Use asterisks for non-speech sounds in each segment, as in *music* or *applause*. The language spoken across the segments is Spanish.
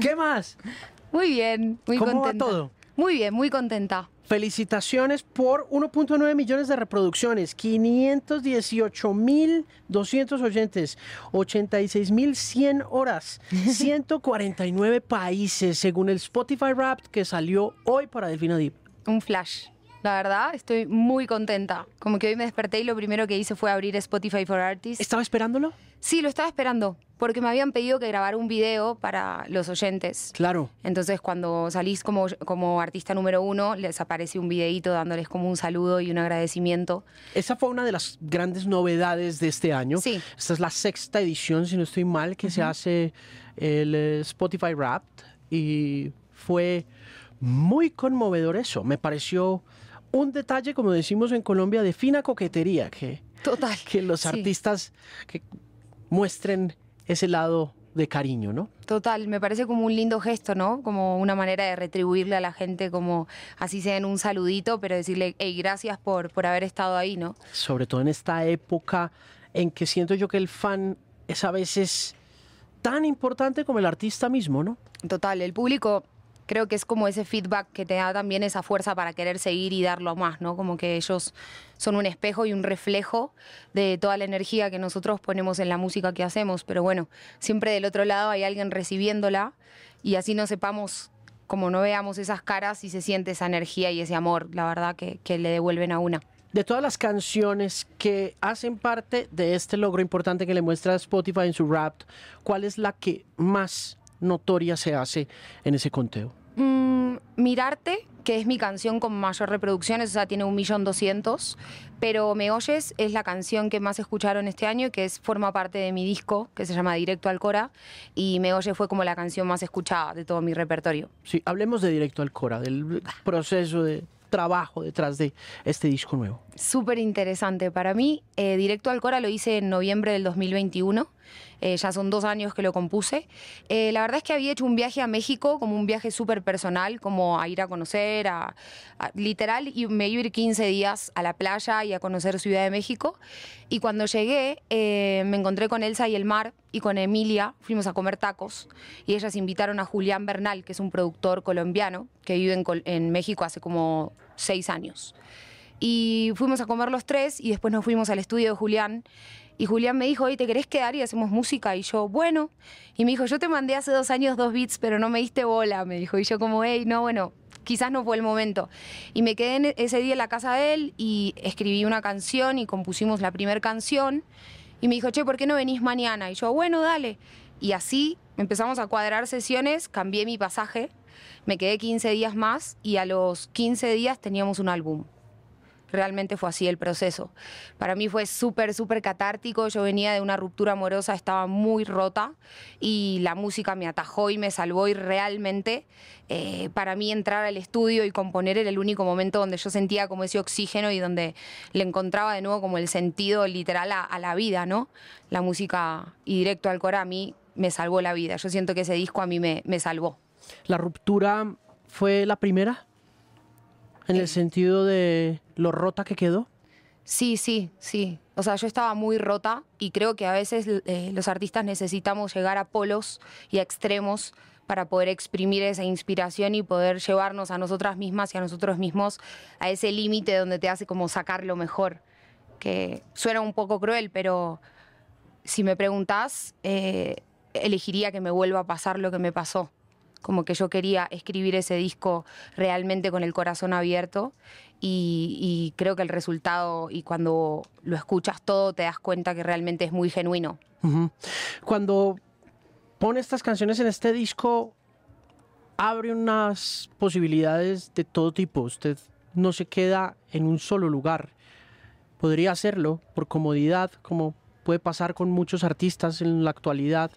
¿Qué más? Muy bien, muy ¿Cómo contenta. va todo? Muy bien, muy contenta. Felicitaciones por 1.9 millones de reproducciones, 518.200 oyentes, 86.100 horas, *laughs* 149 países, según el Spotify Wrapped que salió hoy para Delfina Deep. Un flash. La verdad, estoy muy contenta. Como que hoy me desperté y lo primero que hice fue abrir Spotify for Artists. ¿Estaba esperándolo? Sí, lo estaba esperando, porque me habían pedido que grabara un video para los oyentes. Claro. Entonces, cuando salís como, como artista número uno, les aparece un videíto dándoles como un saludo y un agradecimiento. Esa fue una de las grandes novedades de este año. Sí. Esta es la sexta edición, si no estoy mal, que se hace el eh, Spotify Wrapped y fue muy conmovedor eso. Me pareció un detalle, como decimos en Colombia, de fina coquetería, que, Total. que los Sí. artistas que muestren ese lado de cariño, ¿no? Total, me parece como un lindo gesto, ¿no? Como una manera de retribuirle a la gente, como así sea en un saludito, pero decirle, hey, gracias por, por haber estado ahí, ¿no? Sobre todo en esta época en que siento yo que el fan es a veces tan importante como el artista mismo, ¿no? Total, el público creo que es como ese feedback que te da también esa fuerza para querer seguir y darlo más, ¿no? Como que ellos son un espejo y un reflejo de toda la energía que nosotros ponemos en la música que hacemos, pero bueno, siempre del otro lado hay alguien recibiéndola y así no sepamos, como no veamos esas caras y se siente esa energía y ese amor, la verdad, que, que le devuelven a una. De todas las canciones que hacen parte de este logro importante que le muestra Spotify en su rap, ¿cuál es la que más notoria se hace en ese conteo? Mm, Mirarte, que es mi canción con mayor reproducciones, o sea, tiene un millón doscientos, pero Me Oyes es la canción que más escucharon este año, que es, forma parte de mi disco, que se llama Directo al Cora, y Me Oyes fue como la canción más escuchada de todo mi repertorio. Sí, hablemos de Directo al Cora, del proceso de trabajo detrás de este disco nuevo. Súper interesante para mí. eh, Directo al Cora lo hice en noviembre del 2021. Eh, ya son dos años que lo compuse. Eh, la verdad es que había hecho un viaje a México, como un viaje súper personal, como a ir a conocer, a, literal, y me iba a ir 15 días a la playa y a conocer Ciudad de México. Y cuando llegué, eh, me encontré con Elsa y el mar y con Emilia, fuimos a comer tacos. Y ellas invitaron a Julián Bernal, que es un productor colombiano que vive en México hace como seis años. Y fuimos a comer los tres y después nos fuimos al estudio de Julián. Y Julián me dijo, oye, ¿te querés quedar y hacemos música? Y yo, bueno. Y me dijo, yo te mandé hace dos años dos beats, pero no me diste bola. Me dijo, y yo como, hey, no, bueno, quizás no fue el momento. Y me quedé en ese día en la casa de él y escribí una canción y compusimos la primera canción. Y me dijo, che, ¿por qué no venís mañana? Y yo, bueno, dale. Y así empezamos a cuadrar sesiones, cambié mi pasaje, me quedé 15 días más y a los 15 días teníamos un álbum realmente fue así el proceso. Para mí fue súper, súper catártico. Yo venía de una ruptura amorosa, estaba muy rota y la música me atajó y me salvó y realmente eh, para mí entrar al estudio y componer era el único momento donde yo sentía como ese oxígeno y donde le encontraba de nuevo como el sentido literal a, a la vida, ¿no? La música y directo al cora a mí me salvó la vida. Yo siento que ese disco a mí me, me salvó. ¿La ruptura fue la primera? En el sentido de lo rota que quedó. Sí, sí, sí. O sea, yo estaba muy rota y creo que a veces eh, los artistas necesitamos llegar a polos y a extremos para poder exprimir esa inspiración y poder llevarnos a nosotras mismas y a nosotros mismos a ese límite donde te hace como sacar lo mejor. Que suena un poco cruel, pero si me preguntás, eh, elegiría que me vuelva a pasar lo que me pasó. Como que yo quería escribir ese disco realmente con el corazón abierto y, y creo que el resultado y cuando lo escuchas todo te das cuenta que realmente es muy genuino. Ujú. Cuando pone estas canciones en este disco, abre unas posibilidades de todo tipo. Usted no se queda en un solo lugar. Podría hacerlo por comodidad, como puede pasar con muchos artistas en la actualidad,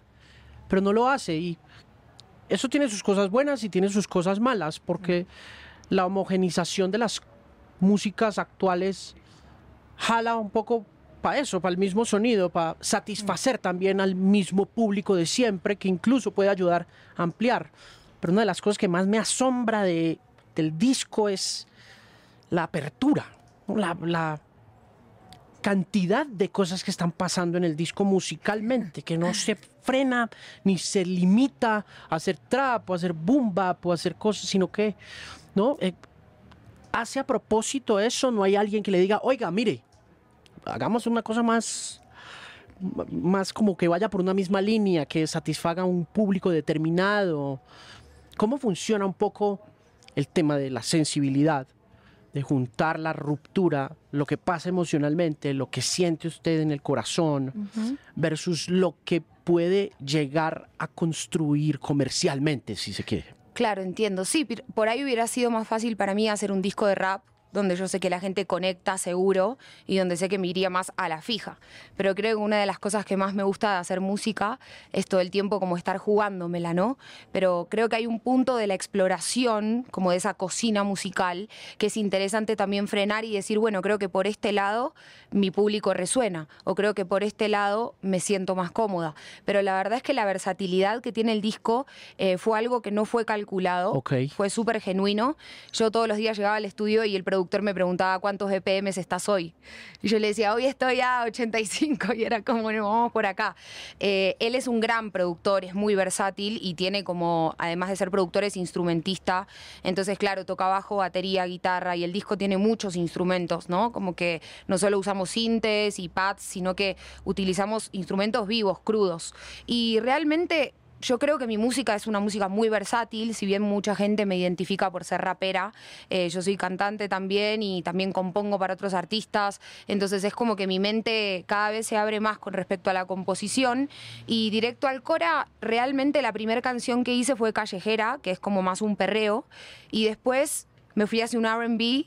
pero no lo hace y eso tiene sus cosas buenas y tiene sus cosas malas, porque la homogenización de las músicas actuales jala un poco para eso, para el mismo sonido, para satisfacer también al mismo público de siempre, que incluso puede ayudar a ampliar. Pero una de las cosas que más me asombra de, del disco es la apertura, la, la cantidad de cosas que están pasando en el disco musicalmente, que no se frena ni se limita a hacer trap o a hacer boom bap o a hacer cosas, sino que, ¿no? Eh, hace a propósito eso, no hay alguien que le diga, oiga, mire, hagamos una cosa más, más como que vaya por una misma línea, que satisfaga a un público determinado. ¿Cómo funciona un poco el tema de la sensibilidad? de juntar la ruptura, lo que pasa emocionalmente, lo que siente usted en el corazón, versus lo que puede llegar a construir comercialmente, si se quiere. Claro, entiendo. Sí, por ahí hubiera sido más fácil para mí hacer un disco de rap donde yo sé que la gente conecta seguro y donde sé que me iría más a la fija. Pero creo que una de las cosas que más me gusta de hacer música es todo el tiempo como estar jugándomela, ¿no? Pero creo que hay un punto de la exploración, como de esa cocina musical, que es interesante también frenar y decir, bueno, creo que por este lado mi público resuena, o creo que por este lado me siento más cómoda. Pero la verdad es que la versatilidad que tiene el disco eh, fue algo que no fue calculado, fue súper genuino. Yo todos los días llegaba al estudio y el productor me preguntaba cuántos BPMs estás hoy. Y yo le decía, hoy estoy a 85 *laughs* y era como, no, vamos por acá. Eh, él es un gran productor, es muy versátil y tiene como, además de ser productor, es instrumentista. Entonces, claro, toca bajo, batería, guitarra y el disco tiene muchos instrumentos, ¿no? Como que no solo usamos sintes y pads, sino que utilizamos instrumentos vivos, crudos. Y realmente yo creo que mi música es una música muy versátil, si bien mucha gente me identifica por ser rapera, eh, yo soy cantante también y también compongo para otros artistas, entonces es como que mi mente cada vez se abre más con respecto a la composición. Y directo al Cora, realmente la primera canción que hice fue Callejera, que es como más un perreo, y después me fui hacia un RB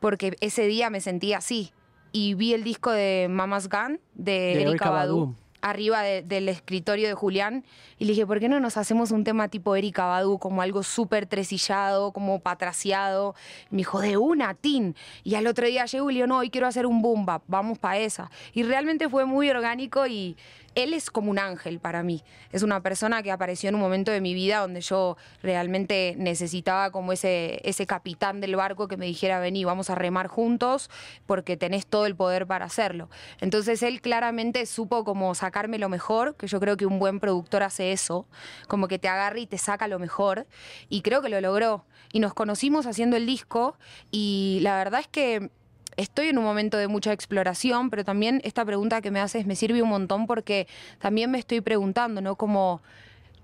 porque ese día me sentía así y vi el disco de Mama's Gun de, Erika Badu arriba del escritorio de Julián y le dije, ¿por qué no nos hacemos un tema tipo Erika Badu, como algo súper tresillado, como patraciado? me dijo, de una, tin. Y al otro día llegó y le dijo, no, hoy quiero hacer un boom bap, vamos para esa. Y realmente fue muy orgánico y él es como un ángel para mí. Es una persona que apareció en un momento de mi vida donde yo realmente necesitaba como ese, ese capitán del barco que me dijera, vení, vamos a remar juntos porque tenés todo el poder para hacerlo. Entonces él claramente supo como sacarme lo mejor, que yo creo que un buen productor hace eso, como que te agarra y te saca lo mejor. Y creo que lo logró. Y nos conocimos haciendo el disco y la verdad es que estoy en un momento de mucha exploración, pero también esta pregunta que me haces me sirve un montón porque también me estoy preguntando, ¿no? Como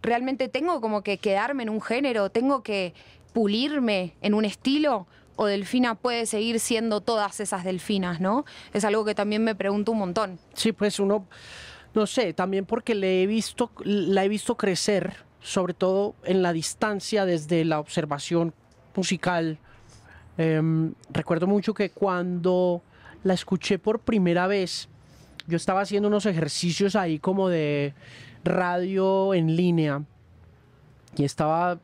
realmente tengo como que quedarme en un género, tengo que pulirme en un estilo o Delfina puede seguir siendo todas esas delfinas, ¿no? Es algo que también me pregunto un montón. Sí, pues uno, no sé, también porque le he visto, la he visto crecer, sobre todo en la distancia desde la observación musical, Em, recuerdo mucho que cuando la escuché por primera vez, yo estaba haciendo unos ejercicios ahí como de radio en línea y estaba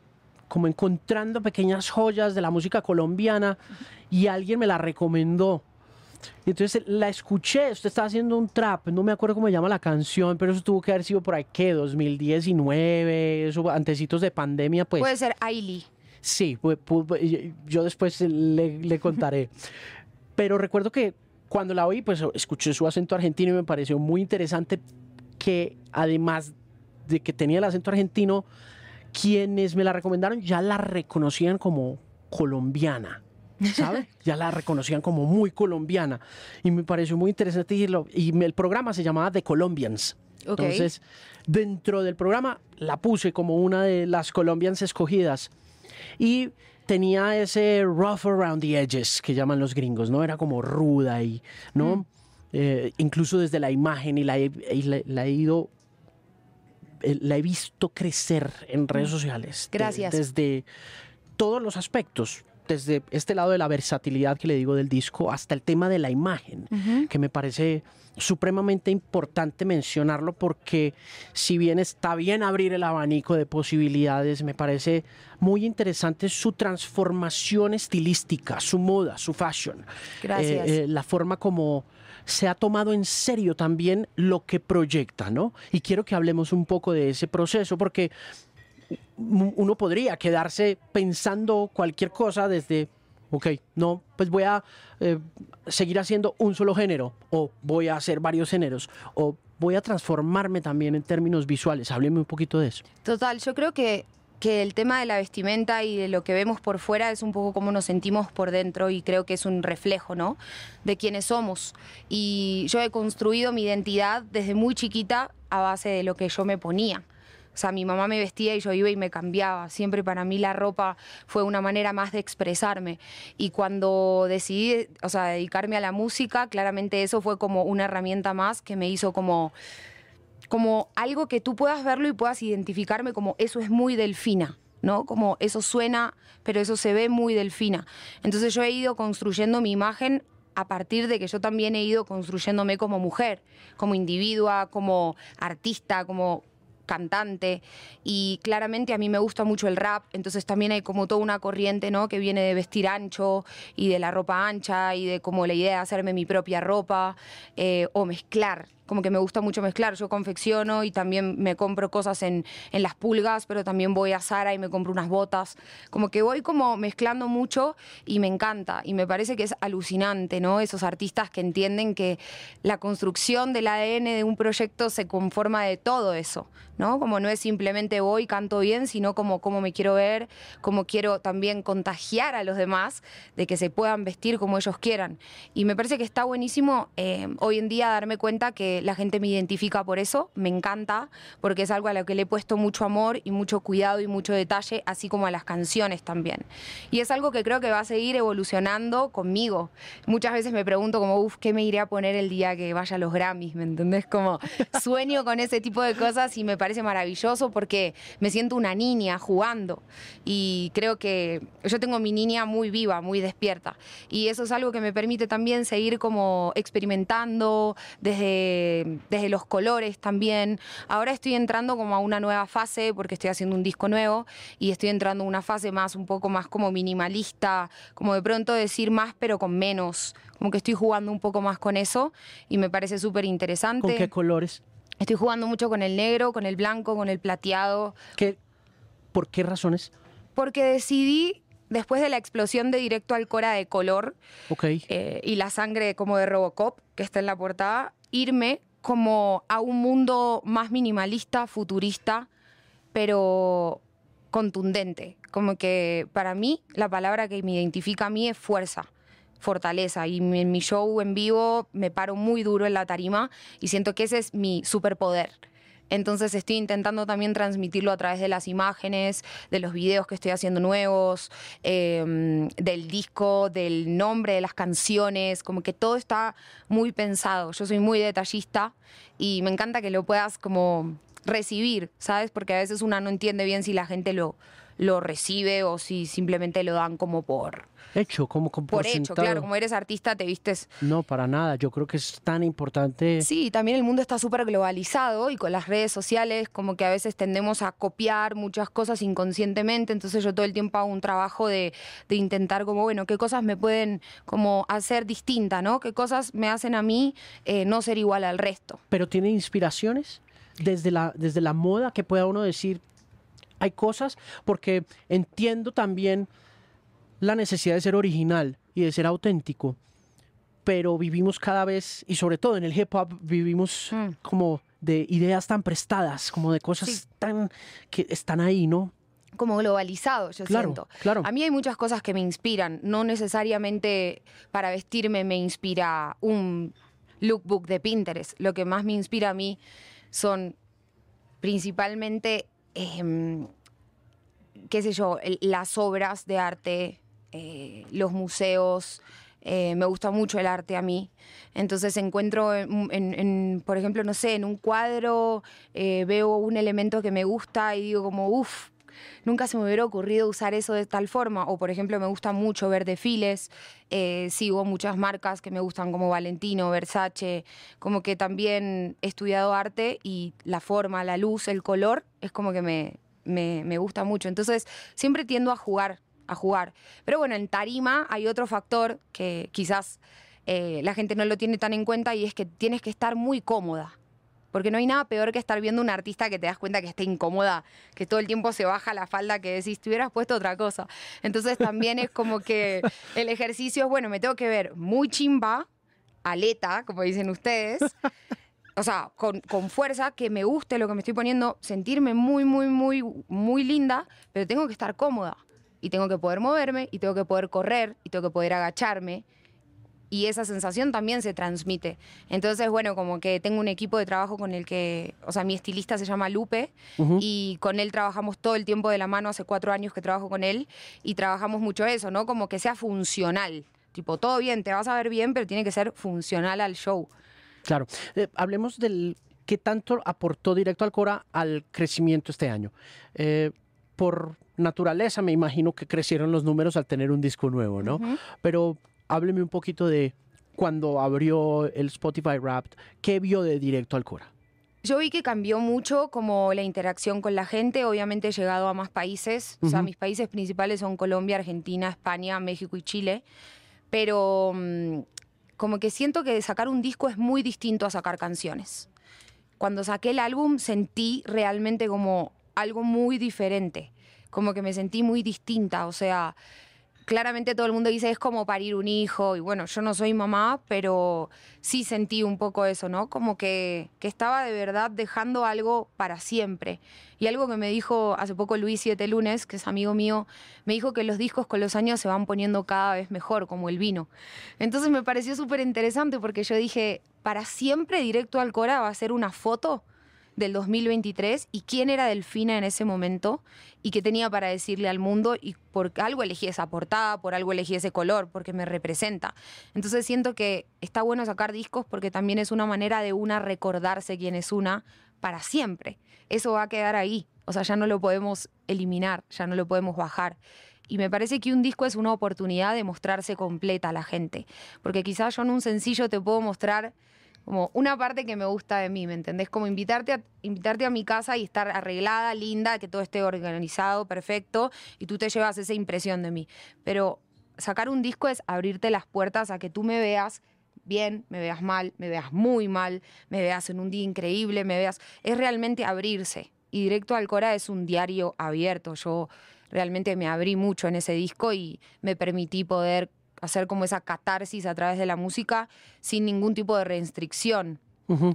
como encontrando pequeñas joyas de la música colombiana y alguien me la recomendó. Y entonces la escuché, usted estaba haciendo un trap, no me acuerdo cómo se llama la canción, pero eso tuvo que haber sido por ahí, ¿qué? 2019, eso, antecitos de pandemia, pues. Puede ser Ailey. Sí, yo después le, contaré. *laughs* Pero recuerdo que cuando la oí, pues escuché su acento argentino y me pareció muy interesante que además de que tenía el acento argentino, quienes me la recomendaron ya la reconocían como colombiana. Ya la reconocían como muy colombiana. Y me pareció muy interesante decirlo. Y el programa se llamaba The Colombians. Entonces, dentro del programa la puse como una de las Colombians escogidas. Y tenía ese rough around the edges que llaman los gringos, ¿no? Era como ruda y, ¿no? Mm. Eh, incluso desde la imagen y la, he ido eh, la he visto crecer en redes mm. sociales. Gracias. desde todos los aspectos, desde este lado de la versatilidad que le digo del disco hasta el tema de la imagen, que me parece supremamente importante mencionarlo porque si bien está bien abrir el abanico de posibilidades, me parece muy interesante su transformación estilística, su moda, su fashion. Gracias. Eh, eh, la forma como se ha tomado en serio también lo que proyecta, ¿no? Y quiero que hablemos un poco de ese proceso porque uno podría quedarse pensando cualquier cosa desde Ok, no, pues voy a eh, seguir haciendo un solo género, o voy a hacer varios géneros, o voy a transformarme también en términos visuales. Hábleme un poquito de eso. Total, yo creo que, que el tema de la vestimenta y de lo que vemos por fuera es un poco como nos sentimos por dentro y creo que es un reflejo, ¿no? De quiénes somos. Y yo he construido mi identidad desde muy chiquita a base de lo que yo me ponía. O sea, mi mamá me vestía y yo iba y me cambiaba. Siempre para mí la ropa fue una manera más de expresarme. Y cuando decidí, o sea, dedicarme a la música, claramente eso fue como una herramienta más que me hizo como como algo que tú puedas verlo y puedas identificarme como eso es muy delfina. ¿no? Como eso suena, pero eso se ve muy delfina. Entonces yo he ido construyendo mi imagen a partir de que yo también he ido construyéndome como mujer, como individua, como artista, como cantante y claramente a mí me gusta mucho el rap, entonces también hay como toda una corriente, ¿no? Que viene de vestir ancho y de la ropa ancha y de como la idea de hacerme mi propia ropa eh, o mezclar como que me gusta mucho mezclar. Yo confecciono y también me compro cosas en, en, las pulgas, pero también voy a Zara y me compro unas botas. Como que voy como mezclando mucho y me encanta. Y me parece que es alucinante, ¿no? Esos artistas que entienden que la construcción del ADN de un proyecto se conforma de todo eso, ¿no? Como no es simplemente voy, canto bien, sino como cómo me quiero ver, como quiero también contagiar a los demás de que se puedan vestir como ellos quieran. Y me parece que está buenísimo eh, hoy en día darme cuenta que la gente me identifica por eso, me encanta, porque es algo a lo que le he puesto mucho amor y mucho cuidado y mucho detalle, así como a las canciones también. Y es algo que creo que va a seguir evolucionando conmigo. Muchas veces me pregunto como, uff, ¿qué me iré a poner el día que vaya a los Grammys? ¿Me entendés? Como *laughs* sueño con ese tipo de cosas y me parece maravilloso porque me siento una niña jugando y creo que yo tengo mi niña muy viva, muy despierta y eso es algo que me permite también seguir como experimentando desde desde los colores también. Ahora estoy entrando como a una nueva fase porque estoy haciendo un disco nuevo y estoy entrando a una fase más, un poco más como minimalista, como de pronto decir más pero con menos. Como que estoy jugando un poco más con eso y me parece súper interesante. ¿Con qué colores? Estoy jugando mucho con el negro, con el blanco, con el plateado. ¿Qué, ¿Por qué razones? Porque decidí después de la explosión de Directo al Cora de color eh, y la sangre como de Robocop, que está en la portada, irme como a un mundo más minimalista, futurista, pero contundente. Como que para mí la palabra que me identifica a mí es fuerza, fortaleza. Y en mi show en vivo me paro muy duro en la tarima y siento que ese es mi superpoder. Entonces estoy intentando también transmitirlo a través de las imágenes, de los videos que estoy haciendo nuevos, em, del disco, del nombre de las canciones, como que todo está muy pensado. Yo soy muy detallista y me encanta que lo puedas como recibir, ¿sabes? Porque a veces una no entiende bien si la gente lo, lo recibe o si simplemente lo dan como por hecho, como, por, hecho, claro, como eres artista te vistes. No, para nada. Yo creo que es tan importante. Sí, también el mundo está súper globalizado y con las redes sociales como que a veces tendemos a copiar muchas cosas inconscientemente. Entonces yo todo el tiempo hago un trabajo de, intentar como, bueno, qué cosas me pueden como hacer distinta, ¿no? Qué cosas me hacen a mí eh, no ser igual al resto. Pero tiene inspiraciones desde la, desde la moda que pueda uno decir, hay cosas, porque entiendo también la necesidad de ser original y de ser auténtico, pero vivimos cada vez, y sobre todo en el hip hop, vivimos mm. como de ideas tan prestadas, como de cosas tan que están ahí, ¿no? como globalizado, yo siento. Claro. A mí hay muchas cosas que me inspiran. No necesariamente para vestirme me inspira un lookbook de Pinterest. Lo que más me inspira a mí son principalmente, em, qué sé yo, las obras de arte eh, los museos. Eh, me gusta mucho el arte a mí. Entonces encuentro, en, por ejemplo, no sé, en un cuadro eh, veo un elemento que me gusta y digo como, uff, nunca se me hubiera ocurrido usar eso de tal forma. O, por ejemplo, me gusta mucho ver desfiles, sigo muchas marcas que me gustan como Valentino, Versace, como que también he estudiado arte y la forma, la luz, el color, es como que me, me, me gusta mucho. Entonces, siempre tiendo a jugar a jugar. Pero bueno, en tarima hay otro factor que quizás eh, la gente no lo tiene tan en cuenta y es que tienes que estar muy cómoda. Porque no hay nada peor que estar viendo un artista que te das cuenta que está incómoda, que todo el tiempo se baja la falda, que decís, te puesto otra cosa. Entonces también es como que el ejercicio es, bueno, me tengo que ver muy chimba, aleta, como dicen ustedes. O sea, con, con fuerza, que me guste lo que me estoy poniendo, sentirme muy, muy, muy, muy linda, pero tengo que estar cómoda. Y tengo que poder moverme, y tengo que poder correr, y tengo que poder agacharme, y esa sensación también se transmite. Entonces, bueno, como que tengo un equipo de trabajo con el que, o sea, mi estilista se llama Lupe y con él trabajamos todo el tiempo de la mano, hace cuatro años que trabajo con él y trabajamos mucho eso, ¿no? Como que sea funcional. Tipo, todo bien, te vas a ver bien, pero tiene que ser funcional al show. Claro. Eh, hablemos del qué tanto aportó directo al Cora al crecimiento este año. Eh, por naturaleza, me imagino que crecieron los números al tener un disco nuevo, ¿no? Pero hábleme un poquito de cuando abrió el Spotify Wrapped, ¿qué vio de directo al Cora? Yo vi que cambió mucho como la interacción con la gente, obviamente he llegado a más países, o sea, mis países principales son Colombia, Argentina, España, México y Chile, pero mm, como que siento que sacar un disco es muy distinto a sacar canciones. Cuando saqué el álbum sentí realmente como algo muy diferente, como que me sentí muy distinta, o sea, claramente todo el mundo dice es como parir un hijo y bueno, yo no soy mamá, pero sí sentí un poco eso, ¿no? Como que, que estaba de verdad dejando algo para siempre. Y algo que me dijo hace poco Luis Siete Lunes, que es amigo mío, me dijo que los discos con los años se van poniendo cada vez mejor, como el vino. Entonces me pareció súper interesante porque yo dije, para siempre directo al Cora va a ser una foto del 2023 y quién era Delfina en ese momento y qué tenía para decirle al mundo y por algo elegí esa portada, por algo elegí ese color, porque me representa. Entonces siento que está bueno sacar discos porque también es una manera de una recordarse quién es una para siempre. Eso va a quedar ahí, o sea, ya no lo podemos eliminar, ya no lo podemos bajar. Y me parece que un disco es una oportunidad de mostrarse completa a la gente, porque quizás yo en un sencillo te puedo mostrar como una parte que me gusta de mí, ¿me entendés? Como invitarte a, invitarte a mi casa y estar arreglada, linda, que todo esté organizado, perfecto, y tú te llevas esa impresión de mí. Pero sacar un disco es abrirte las puertas a que tú me veas bien, me veas mal, me veas muy mal, me veas en un día increíble, me veas... Es realmente abrirse. Y Directo al Cora es un diario abierto. Yo realmente me abrí mucho en ese disco y me permití poder hacer como esa catarsis a través de la música sin ningún tipo de restricción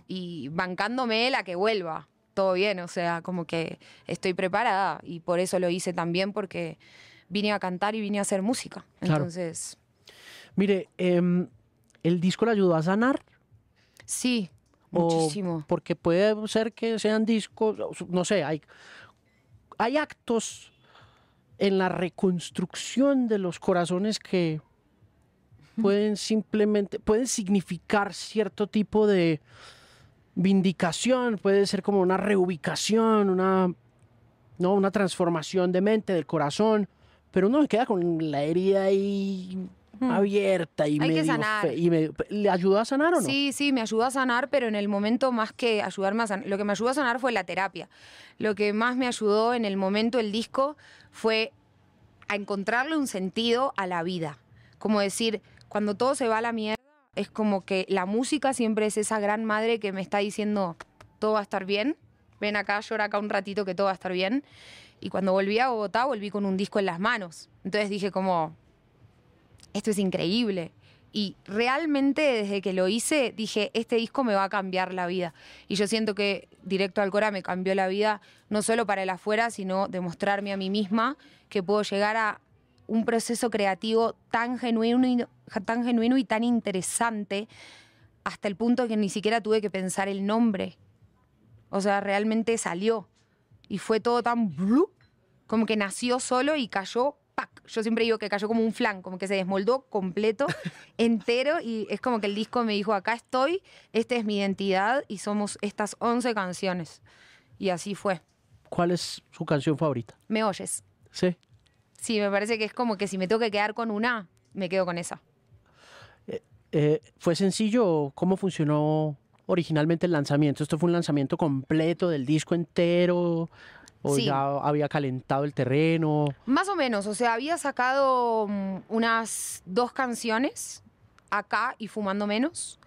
y bancándome la que vuelva. Todo bien, o sea, como que estoy preparada y por eso lo hice también porque vine a cantar y vine a hacer música. Entonces... Mire, em, ¿el disco le ayudó a sanar? Sí, muchísimo. Porque puede ser que sean discos, no sé, hay, hay actos en la reconstrucción de los corazones que pueden simplemente, pueden significar cierto tipo de vindicación, puede ser como una reubicación, una, ¿no? una transformación de mente, del corazón, pero uno se queda con la herida ahí abierta y medio, y ¿Le ayudó a sanar o no? Sí, sí, me ayudó a sanar, pero en el momento más que ayudarme a sanar, lo que me ayudó a sanar fue la terapia. Lo que más me ayudó en el momento el disco fue a encontrarle un sentido a la vida. Como decir, cuando todo se va a la mierda, es como que la música siempre es esa gran madre que me está diciendo, todo va a estar bien, ven acá, llora acá un ratito que todo va a estar bien. Y cuando volví a Bogotá, volví con un disco en las manos. Entonces dije como, esto es increíble. Y realmente desde que lo hice, dije, este disco me va a cambiar la vida. Y yo siento que Directo al Cora me cambió la vida, no solo para el afuera, sino demostrarme a mí misma que puedo llegar a un proceso creativo tan genuino, y, tan genuino y tan interesante hasta el punto que ni siquiera tuve que pensar el nombre. O sea, realmente salió. Y fue todo tan como que nació solo y cayó, ¡pac! Yo siempre digo que cayó como un flan, como que se desmoldó completo, *laughs* entero, y es como que el disco me dijo, acá estoy, esta es mi identidad y somos estas 11 canciones. Y así fue. ¿Cuál es su canción favorita? Me oyes. Sí. Sí, me parece que es como que si me tengo que quedar con una, me quedo con esa. Eh, eh, ¿Fue sencillo cómo funcionó originalmente el lanzamiento? ¿Esto fue un lanzamiento completo del disco entero? ¿O ya había calentado el terreno? Más o menos, o sea, había sacado mm, unas dos canciones acá y Fumando Menos.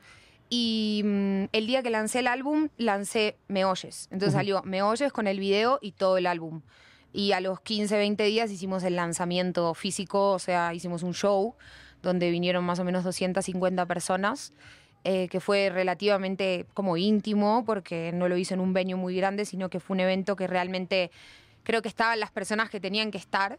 Y mm, el día que lancé el álbum, lancé Me Oyes. Entonces salió Me Oyes con el video y todo el álbum. Y a los 15, 20 días hicimos el lanzamiento físico, o sea, hicimos un show donde vinieron más o menos 250 personas, eh, que fue relativamente como íntimo, porque no lo hice en un venue muy grande, sino que fue un evento que realmente creo que estaban las personas que tenían que estar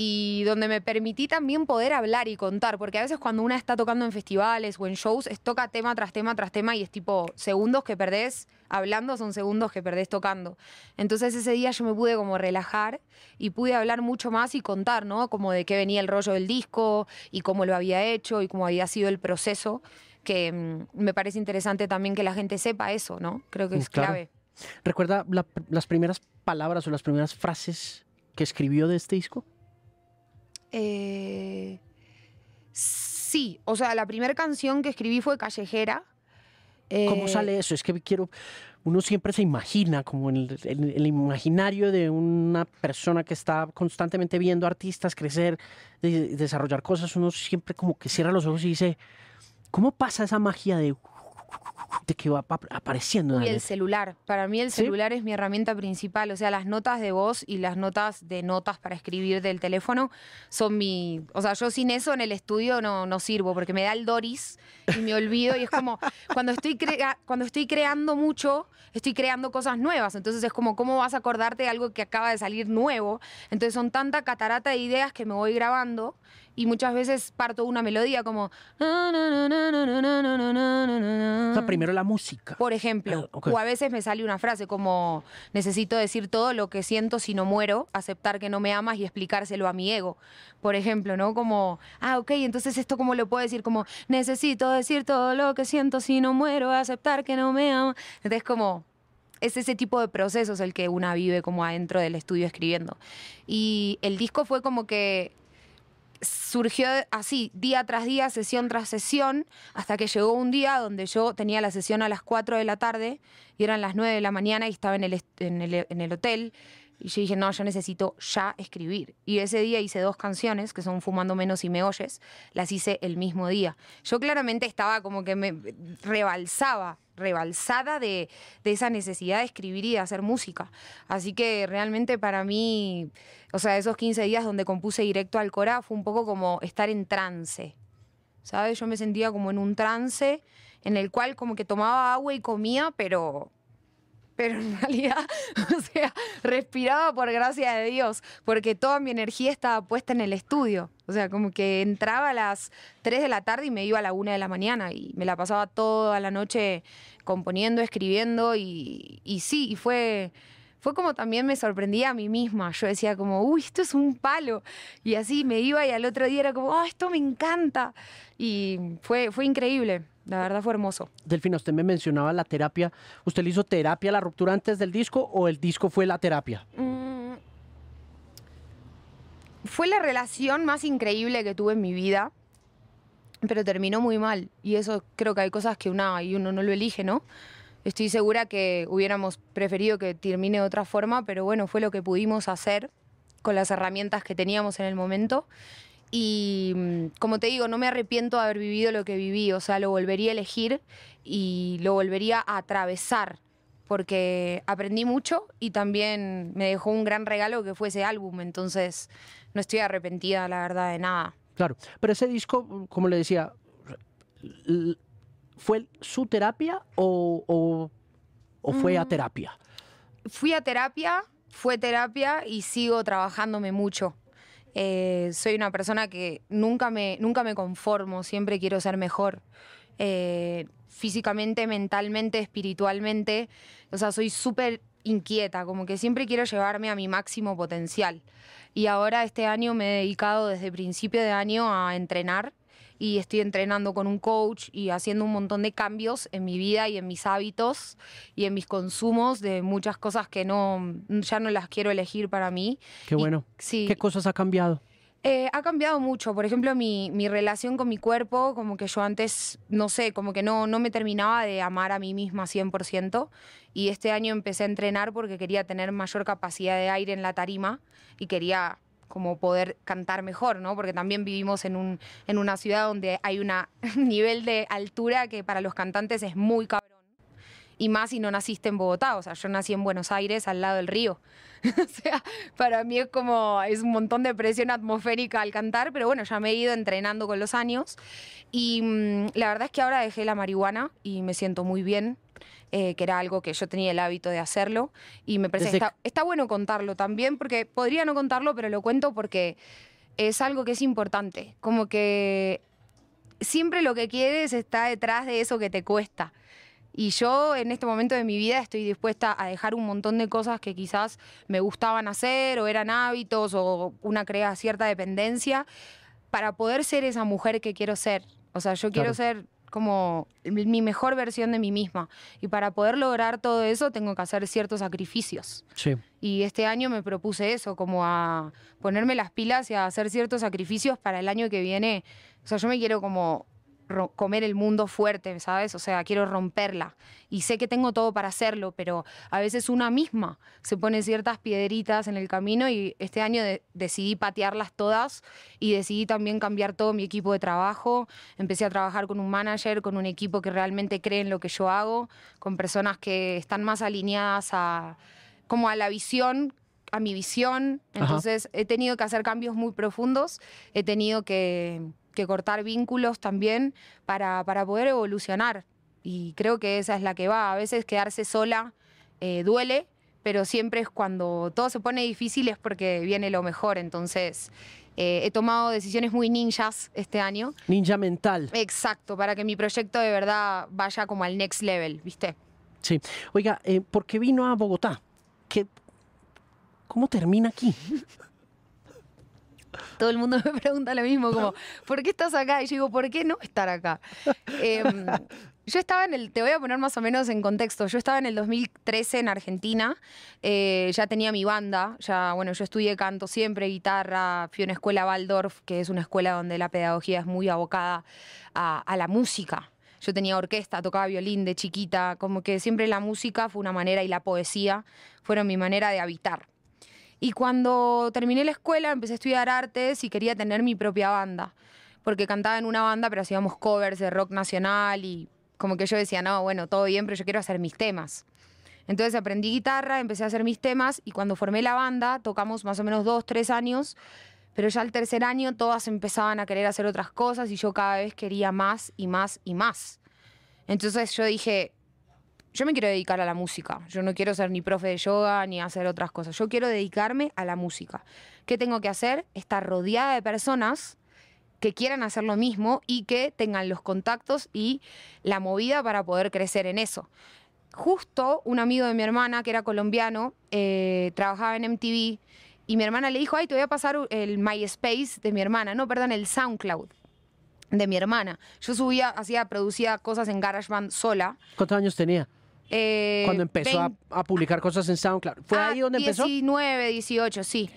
y donde me permití también poder hablar y contar, porque a veces cuando una está tocando en festivales o en shows, es toca tema tras tema tras tema y es tipo segundos que perdés hablando son segundos que perdés tocando. Entonces ese día yo me pude como relajar y pude hablar mucho más y contar, ¿no? Como de qué venía el rollo del disco y cómo lo había hecho y cómo había sido el proceso, que mm, me parece interesante también que la gente sepa eso, ¿no? Creo que Mm, es claro. clave. ¿Recuerda la- las primeras palabras o las primeras frases que escribió de este disco? Eh, sí, o sea, la primera canción que escribí fue Callejera. ¿Cómo Eh, sale eso? Es que quiero. Uno siempre se imagina, como en el, en el imaginario de una persona que está constantemente viendo artistas crecer, de- desarrollar cosas, uno siempre como que cierra los ojos y dice, ¿cómo pasa esa magia de que va ap- apareciendo? en Y el celular. Para mí el ¿Sí? celular es mi herramienta principal. O sea, las notas de voz y las notas de notas para escribir del teléfono son mi... O sea, yo sin eso en el estudio no, no sirvo porque me da el Doris y me olvido. Y es como, *laughs* cuando estoy, crea- cuando estoy creando mucho, estoy creando cosas nuevas. Entonces es como, ¿cómo vas a acordarte de algo que acaba de salir nuevo? Entonces son tanta catarata de ideas que me voy grabando y muchas veces parto una melodía como... O sea, primero la música. Por ejemplo, Ah, o a veces me sale una frase como necesito decir todo lo que siento si no muero, aceptar que no me amas y explicárselo a mi ego. Por ejemplo, ¿no? Como, ah, ok, entonces esto cómo lo puedo decir como necesito decir todo lo que siento si no muero, aceptar que no me amas. Entonces como es ese tipo de procesos el que una vive como adentro del estudio escribiendo. Y el disco fue como que surgió así, día tras día, sesión tras sesión, hasta que llegó un día donde yo tenía la sesión a las 4 de la tarde y eran las 9 de la mañana y estaba en el, en el, en el hotel. Y yo dije, no, yo necesito ya escribir. Y ese día hice dos canciones, que son Fumando Menos y Me Oyes, las hice el mismo día. Yo claramente estaba como que me rebalsaba, rebalsada de, de esa necesidad de escribir y de hacer música. Así que realmente para mí, o sea, esos 15 días donde compuse directo al Cora fue un poco como estar en trance. ¿Sabes? Yo me sentía como en un trance en el cual como que tomaba agua y comía, pero pero en *laughs* realidad, o sea, respiraba por gracia de Dios, porque toda mi energía estaba puesta en el estudio. O sea, como que entraba a las 3 de la tarde y me iba a la 1 de la mañana y me la pasaba toda la noche componiendo, escribiendo y, sí, fue, fue como también me sorprendía a mí misma. Yo decía como, uy, esto es un palo. Y así me iba y al otro día era como, ah, esto me encanta. Y fue, fue increíble, la verdad fue hermoso. Delfina, usted me mencionaba la terapia. ¿Usted le hizo terapia a la ruptura antes del disco o el disco fue la terapia? Mm, Fue la relación más increíble que tuve en mi vida, pero terminó muy mal. Y eso creo que hay cosas que una y uno no lo elige, ¿no? Estoy segura que hubiéramos preferido que termine de otra forma, pero bueno, fue lo que pudimos hacer con las herramientas que teníamos en el momento. Y mm, como te digo, no me arrepiento de haber vivido lo que viví, o sea, lo volvería a elegir y lo volvería a atravesar, porque aprendí mucho y también me dejó un gran regalo que fue ese álbum, entonces no estoy arrepentida, la verdad, de nada. Claro, pero ese disco, como le decía, ¿fue su terapia o, o- o fue a Mm. terapia? Fui a terapia, fue terapia y sigo trabajándome mucho. Eh, soy una persona que nunca me, nunca me conformo, siempre quiero ser mejor. Eh, físicamente, mentalmente, espiritualmente. O sea, soy súper inquieta, como que siempre quiero llevarme a mi máximo potencial. Y ahora este año me he dedicado desde principio de año a entrenar y estoy entrenando con un coach y haciendo un montón de cambios en mi vida y en mis hábitos y en mis consumos de muchas cosas que no ya no las quiero elegir para mí. Qué Y- bueno. sí. ¿Qué cosas ha cambiado? Eh, ha cambiado mucho. Por ejemplo, mi, mi relación con mi cuerpo, como que yo antes, no sé, como que no, no me terminaba de amar a mí misma 100%. Y este año empecé a entrenar porque quería tener mayor capacidad de aire en la tarima y quería como poder cantar mejor, ¿no? Porque también vivimos en, un, en una ciudad donde hay un *laughs* nivel de altura que para los cantantes es muy cabrón. Y más si no naciste en Bogotá, o sea, yo nací en Buenos Aires, al lado del río. *laughs* o sea, para mí es como, es un montón de presión atmosférica al cantar, pero bueno, ya me he ido entrenando con los años. Y mm, la verdad es que ahora dejé la marihuana y me siento muy bien. Eh, que era algo que yo tenía el hábito de hacerlo. Y me parece está, está bueno contarlo también, porque podría no contarlo, pero lo cuento porque es algo que es importante. Como que siempre lo que quieres está detrás de eso que te cuesta. Y yo en este momento de mi vida estoy dispuesta a dejar un montón de cosas que quizás me gustaban hacer o eran hábitos o una crea cierta dependencia para poder ser esa mujer que quiero ser. O sea, yo quiero ser como mi mejor versión de mí misma. Y para poder lograr todo eso tengo que hacer ciertos sacrificios. Sí. Y este año me propuse eso, como a ponerme las pilas y a hacer ciertos sacrificios para el año que viene. O sea, yo me quiero como comer el mundo fuerte, ¿sabes? O sea, quiero romperla. Y sé que tengo todo para hacerlo, pero a veces una misma se pone ciertas piedritas en el camino y este año decidí patearlas todas y decidí también cambiar todo mi equipo de trabajo. Empecé a trabajar con un manager, con un equipo que realmente cree en lo que yo hago, con personas que están más alineadas a como a la visión a mi visión. Entonces he tenido que hacer cambios muy profundos, he tenido que que cortar vínculos también para, para poder evolucionar. Y creo que esa es la que va. A veces quedarse sola eh, duele, pero siempre es cuando todo se pone difícil es porque viene lo mejor. Entonces, eh, he tomado decisiones muy ninjas este año. Ninja mental. Exacto, para que mi proyecto de verdad vaya como al next level, ¿viste? Sí. Oiga, eh, ¿por qué vino a Bogotá? ¿Qué, ¿Cómo termina aquí? Todo el mundo *laughs* me pregunta lo mismo, como, ¿por qué estás acá? Y yo digo, ¿por qué no estar acá? Em, *laughs* yo estaba en el, te voy a poner más o menos en contexto, yo estaba en el 2013 en Argentina, eh, ya tenía mi banda, ya, bueno, yo estudié canto siempre, guitarra, fui a una escuela Waldorf, que es una escuela donde la pedagogía es muy abocada a, a la música. Yo tenía orquesta, tocaba violín de chiquita, como que siempre la música fue una manera y la poesía fueron mi manera de habitar. Y cuando terminé la escuela empecé a estudiar artes y quería tener mi propia banda, porque cantaba en una banda, pero hacíamos covers de rock nacional y como que yo decía, no, bueno, todo bien, pero yo quiero hacer mis temas. Entonces aprendí guitarra, empecé a hacer mis temas y cuando formé la banda tocamos más o menos dos, tres años, pero ya al tercer año todas empezaban a querer hacer otras cosas y yo cada vez quería más y más y más. Entonces yo dije, yo me quiero dedicar a la música. Yo no quiero ser ni profe de yoga ni hacer otras cosas. Yo quiero dedicarme a la música. ¿Qué tengo que hacer? Estar rodeada de personas que quieran hacer lo mismo y que tengan los contactos y la movida para poder crecer en eso. Justo un amigo de mi hermana, que era colombiano, eh, trabajaba en MTV y mi hermana le dijo, ay, te voy a pasar el MySpace de mi hermana, no, perdón, el SoundCloud de mi hermana. Yo subía, hacía, producía cosas en GarageBand sola. ¿Cuántos años tenía? Eh, Cuando empezó a, publicar cosas en SoundCloud. ¿Fue ahí donde empezó? 19, 18, sí.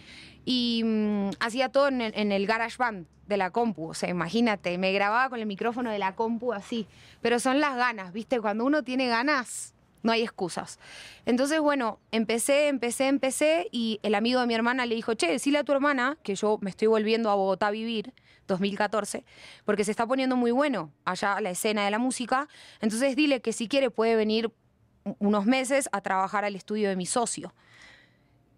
Y mm, hacía todo en el, en el GarageBand de la compu. O sea, imagínate, me grababa con el micrófono de la compu así. Pero son las ganas, ¿viste? Cuando uno tiene ganas, no hay excusas. Entonces, bueno, empecé, empecé, empecé y el amigo de mi hermana le dijo, che, decile a tu hermana que yo me estoy volviendo a Bogotá a vivir, 2014, porque se está poniendo muy bueno allá la escena de la música. Entonces, dile que si quiere puede venir unos meses a trabajar al estudio de mi socio.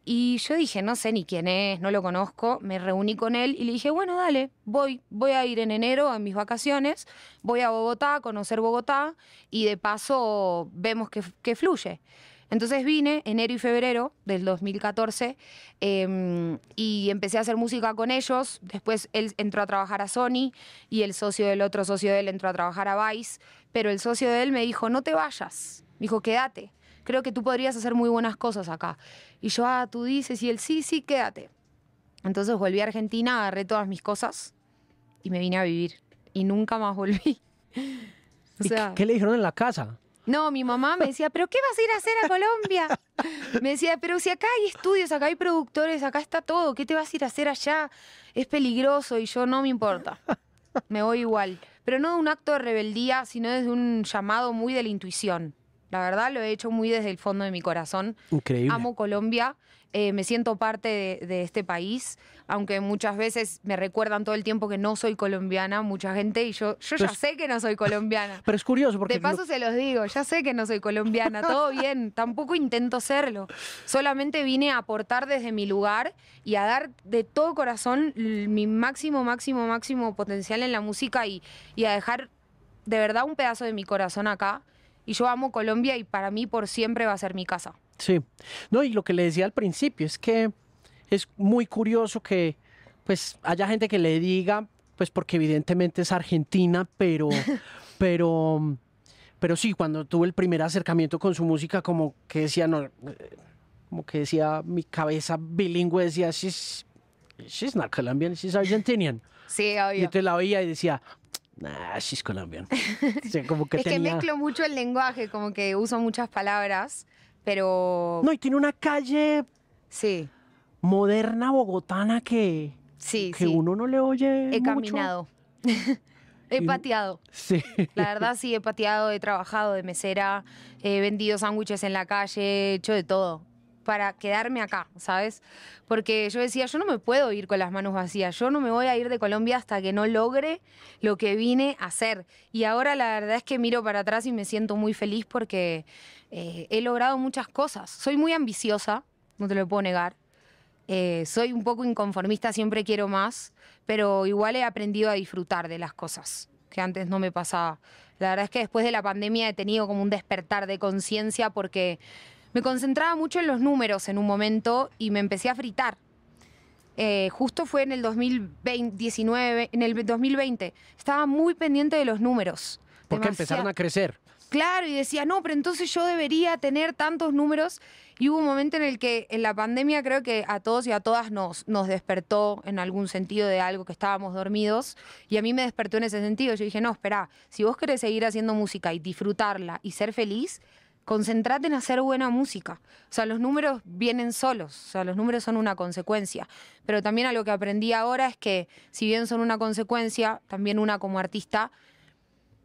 Y yo dije, no sé ni quién es, no lo conozco, me reuní con él y le dije, bueno, dale, voy, voy a ir en enero en mis vacaciones, voy a Bogotá, a conocer Bogotá y de paso vemos que, fluye. Entonces vine enero y febrero del 2014 em, y empecé a hacer música con ellos. Después él entró a trabajar a Sony y el socio del otro socio de él entró a trabajar a Vice. Pero el socio de él me dijo, no te vayas, me dijo, quédate. Creo que tú podrías hacer muy buenas cosas acá. Y yo, ah, tú dices, y él, sí, sí, quédate. Entonces volví a Argentina, agarré todas mis cosas y me vine a vivir. Y nunca más volví. *laughs* ¿Qué le dijeron en la casa? No, mi mamá me decía, ¿pero qué vas a ir a hacer a Colombia? Me decía, pero si acá hay estudios, acá hay productores, acá está todo, ¿qué te vas a ir a hacer allá? Es peligroso y yo no me importa. Me voy igual. Pero no de un acto de rebeldía, sino desde un llamado muy de la intuición. La verdad lo he hecho muy desde el fondo de mi corazón. Increíble. Amo Colombia, eh, me siento parte de, de este país, aunque muchas veces me recuerdan todo el tiempo que no soy colombiana, mucha gente, y yo, yo ya Pues- sé que no soy colombiana. *laughs* Pero es curioso porque De paso se los digo, ya sé que no soy colombiana, *laughs* todo bien, tampoco intento serlo. Solamente vine a aportar desde mi lugar y a dar de todo corazón mi máximo, máximo, máximo potencial en la música y, y a dejar de verdad un pedazo de mi corazón acá. Y yo amo Colombia y para mí por siempre va a ser mi casa. Sí. No, y lo que le decía al principio es que es muy curioso que pues haya gente que le diga, pues porque evidentemente es argentina, pero, *laughs* pero, pero sí, cuando tuve el primer acercamiento con su música, como que decía, no, eh, como que decía mi cabeza bilingüe, decía, she's, she's not Colombian, she's Argentinian. Sí, Y obvio. entonces la oía y decía, nah, she's Colombian. *laughs* O sea, como que Es que mezclo mucho el lenguaje, como que uso muchas palabras, pero No, y tiene una calle sí, moderna bogotana que, sí, que sí. uno no le oye He mucho. caminado. *laughs* He Y- pateado. Sí. La verdad sí, he pateado, he trabajado de mesera, he vendido sándwiches en la calle, he hecho de todo para quedarme acá, ¿sabes? Porque yo decía, yo no me puedo ir con las manos vacías, yo no me voy a ir de Colombia hasta que no logre lo que vine a hacer. Y ahora la verdad es que miro para atrás y me siento muy feliz porque eh, he logrado muchas cosas. Soy muy ambiciosa, no te lo puedo negar. Eh, soy un poco inconformista, siempre quiero más, pero igual he aprendido a disfrutar de las cosas, que antes no me pasaba. La verdad es que después de la pandemia he tenido como un despertar de conciencia porque me concentraba mucho en los números en un momento y me empecé a fritar. Eh, justo fue en el 2019, en el 2020. Estaba muy pendiente de los números. Porque Demasiado. empezaron a crecer. Claro, y decía, no, pero entonces yo debería tener tantos números. Y hubo un momento en el que en la pandemia creo que a todos y a todas nos, nos despertó en algún sentido de algo que estábamos dormidos. Y a mí me despertó en ese sentido. Yo dije, no, espera, si vos querés seguir haciendo música y disfrutarla y ser feliz, concentrate en hacer buena música. O sea, los números vienen solos, o sea, los números son una consecuencia. Pero también algo que aprendí ahora es que si bien son una consecuencia, también una como artista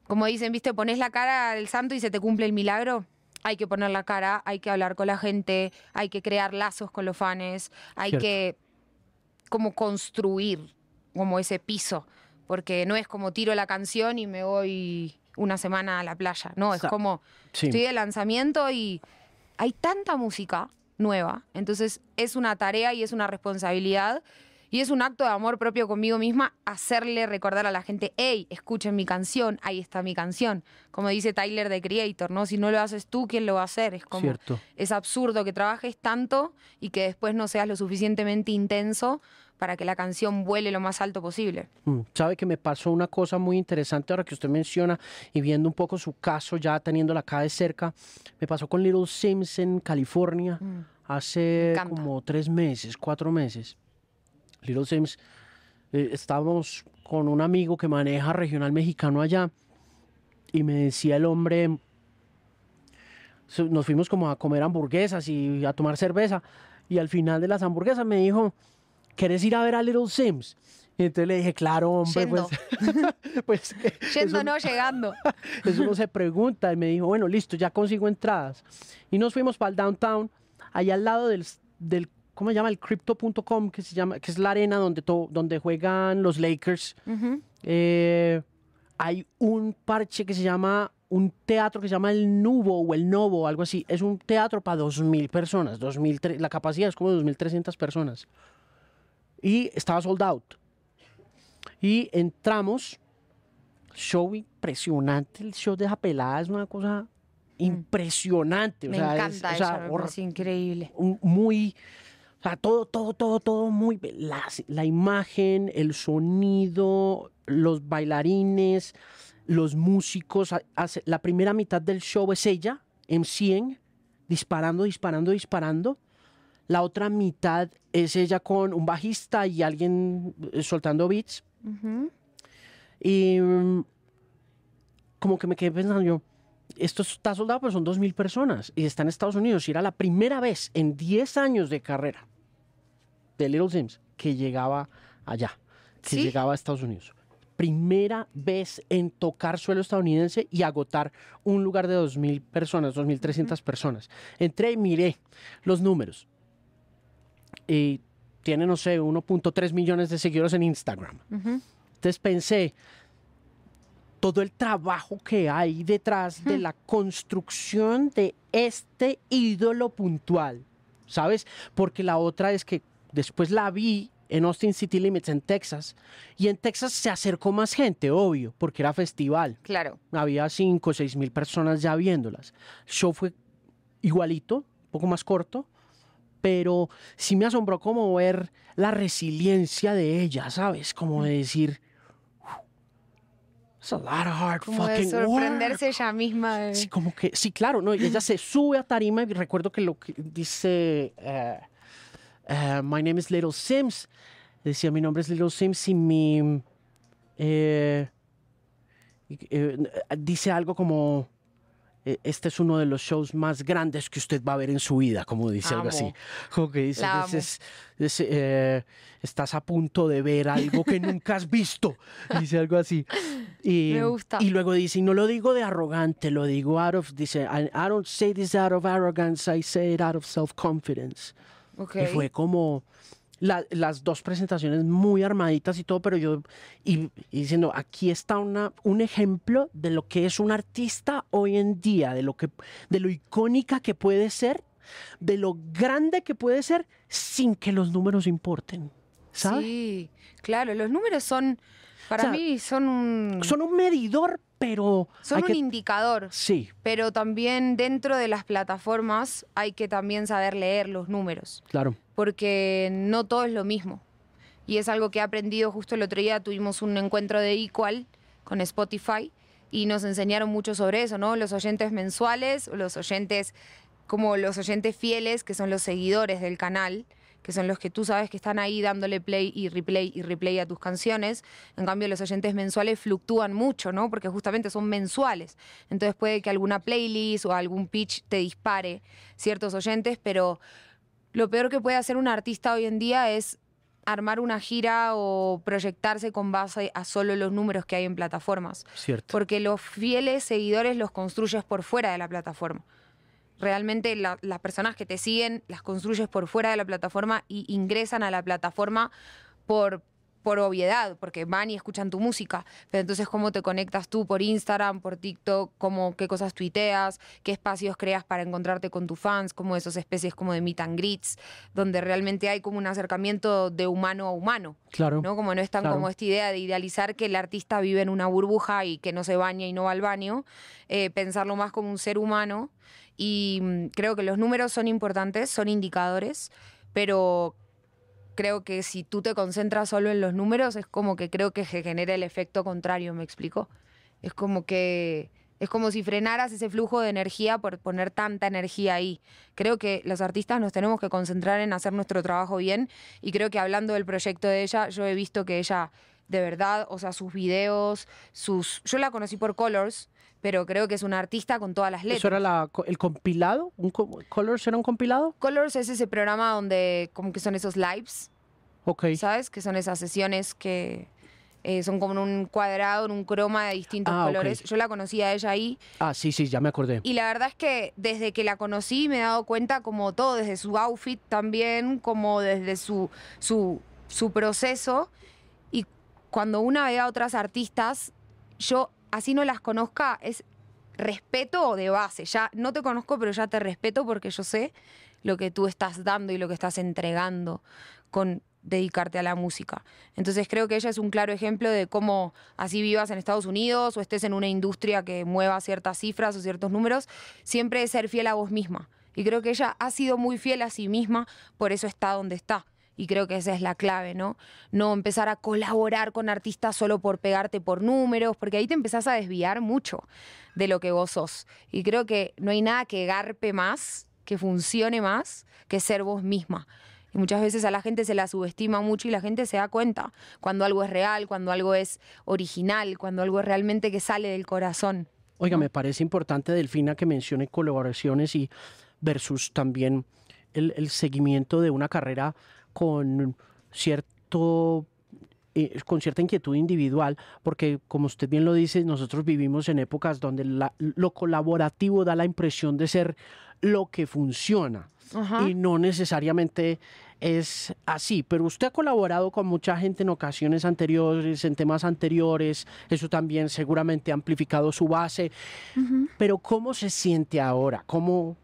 como dicen, viste, pones la cara al santo y se te cumple el milagro. Hay que poner la cara, hay que hablar con la gente, hay que crear lazos con los fans, hay Cierto. que como construir como ese piso, porque no es como tiro la canción y me voy una semana a la playa, no, es como Sí. estoy de lanzamiento y hay tanta música nueva, entonces es una tarea y es una responsabilidad y es un acto de amor propio conmigo misma hacerle recordar a la gente, hey, escuchen mi canción, ahí está mi canción. Como dice Tyler de Creator, ¿no? Si no lo haces tú, ¿quién lo va a hacer? Es como, Cierto. es absurdo que trabajes tanto y que después no seas lo suficientemente intenso para que la canción vuele lo más alto posible. Mm, Sabe que me pasó una cosa muy interesante ahora que usted menciona y viendo un poco su caso, ya teniéndola acá de cerca. Me pasó con Little Sims en California hace encanta. como tres meses, cuatro meses. Little Sims, eh, estábamos con un amigo que maneja regional mexicano allá y me decía el hombre, nos fuimos como a comer hamburguesas y a tomar cerveza y al final de las hamburguesas me dijo, ¿querés ir a ver a Little Sims? Y entonces le dije, claro, hombre, pues, *laughs* pues *laughs* Yendo, no llegando. *laughs* eso no se pregunta. Y me dijo, bueno, listo, ya consigo entradas. Y nos fuimos para el downtown, allá al lado del, del ¿cómo se llama? El crypto.com, que se llama, que es la arena donde, to- donde juegan los Lakers. Eh, hay un parche que se llama, un teatro que se llama el Nubo o el Novo, algo así. Es un teatro para 2.000 personas. 2000, la capacidad es como de 2.300 personas. Y estaba sold out. Y entramos, show impresionante, el show de esa pelada es una cosa impresionante. o Me sea, es- encanta o sea, hor- parece increíble. muy, o sea, todo, todo, todo, todo muy, la, la imagen, el sonido, los bailarines, los músicos. hace- la primera mitad del show es ella, en 100, disparando, disparando, disparando. La otra mitad es ella con un bajista y alguien eh, soltando beats. Y mm, como que me quedé pensando yo, esto está soldado, pero son 2.000 personas y está en Estados Unidos. Y era la primera vez en 10 años de carrera de Little Sims que llegaba allá, que ¿Sí? llegaba a Estados Unidos. primera vez en tocar suelo estadounidense y agotar un lugar de 2.000 personas, 2.300 personas. Entré y miré los números. Y tiene, no sé, 1.3 millones de seguidores en Instagram. Entonces pensé, todo el trabajo que hay detrás de la construcción de este ídolo puntual, ¿sabes? Porque la otra es que después la vi en Austin City Limits, en Texas, y en Texas se acercó más gente, obvio, porque era festival. Claro. Había 5 o 6 mil personas ya viéndolas. El show fue igualito, un poco más corto, pero sí me asombró como ver la resiliencia de ella, ¿sabes? Como de decir, It's a lot of hard como de fucking sorprenderse work. ella misma. de- Sí, como que, sí, claro, ¿no? Y ella se sube a tarima y recuerdo que lo que dice, eh, eh, My name is Little Sims. Decía, mi nombre es Little Sims y mi... eh, eh, dice algo como, este es uno de los shows más grandes que usted va a ver en su vida, como dice algo así. *laughs* Como que dice, La "This is- this, eh, estás a punto de ver algo que nunca has visto. *laughs* Dice algo así. Y, Me gusta. Y luego dice, y no lo digo de arrogante, lo digo out of, dice, I, I don't say this out of arrogance, I say it out of self-confidence. Y fue como la- las dos presentaciones muy armaditas y todo, pero yo y, y diciendo, aquí está una, un ejemplo de lo que es un artista hoy en día, de lo, que, de lo icónica que puede ser, de lo grande que puede ser sin que los números importen. ¿Sabes? Sí, claro, los números son, para O sea, mí, son un, Son un medidor, pero... son un que- indicador. Sí, Pero también dentro de las plataformas hay que también saber leer los números, claro. porque no todo es lo mismo. Y es algo que he aprendido justo el otro día, tuvimos un encuentro de Equal con Spotify y nos enseñaron mucho sobre eso, ¿no? Los oyentes mensuales, los oyentes como los oyentes fieles, que son los seguidores del canal, que son los que tú sabes que están ahí dándole play y replay y replay a tus canciones. En cambio, los oyentes mensuales fluctúan mucho, ¿no? Porque justamente son mensuales. Entonces puede que alguna playlist o algún pitch te dispare ciertos oyentes, pero lo peor que puede hacer un artista hoy en día es armar una gira o proyectarse con base a solo los números que hay en plataformas. Cierto. Porque los fieles seguidores los construyes por fuera de la plataforma. Realmente la- las personas que te siguen las construyes por fuera de la plataforma y ingresan a la plataforma por, por obviedad, porque van y escuchan tu música. Pero entonces, ¿cómo te conectas tú por Instagram, por TikTok? ¿Cómo, ¿Qué cosas tuiteas? ¿Qué espacios creas para encontrarte con tus fans? Como esas especies como de meet and greets, donde realmente hay como un acercamiento de humano a humano. Claro. ¿no? Como no es tan Claro. como esta idea de idealizar que el artista vive en una burbuja y que no se baña y no va al baño, eh, pensarlo más como un ser humano. Y mm, creo que los números son importantes, son indicadores, pero creo que si tú te concentras solo en los números, es como que creo que se genera el efecto contrario, ¿me explico? Es como que es como si frenaras ese flujo de energía por poner tanta energía ahí. Creo que los artistas nos tenemos que concentrar en hacer nuestro trabajo bien y creo que hablando del proyecto de ella, yo he visto que ella de verdad, o sea, sus videos, sus yo la conocí por Colors, pero creo que es una artista con todas las letras. ¿Eso era la- el compilado? ¿Un co- ¿Colors era un compilado? Colors es ese programa donde como que son esos lives, Ok. ¿sabes? Que son esas sesiones que eh, son como en un cuadrado, en un croma de distintos Ah, colores. Yo la conocí a ella ahí Ah, sí, sí, ya me acordé. y la verdad es que desde que la conocí me he dado cuenta como todo, desde su outfit también, como desde su, su, su proceso. Y cuando una ve a otras artistas, yo así no las conozca, es respeto de base. Ya no te conozco, pero ya te respeto porque yo sé lo que tú estás dando y lo que estás entregando con dedicarte a la música. Entonces creo que ella es un claro ejemplo de cómo así vivas en Estados Unidos o estés en una industria que mueva ciertas cifras o ciertos números, siempre es ser fiel a vos misma. Y creo que ella ha sido muy fiel a sí misma, por eso está donde está. Y creo que esa es la clave, ¿no? No empezar a colaborar con artistas solo por pegarte por números, porque ahí te empezás a desviar mucho de lo que vos sos. Y creo que no hay nada que garpe más, que funcione más, que ser vos misma. Y muchas veces a la gente se la subestima mucho y la gente se da cuenta cuando algo es real, cuando algo es original, cuando algo es realmente que sale del corazón. Oiga, me parece importante, Delfina, que mencione colaboraciones y versus también el, el seguimiento de una carrera con cierto eh, con cierta inquietud individual, porque como usted bien lo dice, nosotros vivimos en épocas donde lo colaborativo da la impresión de ser lo que funciona y no necesariamente es así, pero usted ha colaborado con mucha gente en ocasiones anteriores, en temas anteriores, eso también seguramente ha amplificado su base, pero ¿cómo se siente ahora? ¿Cómo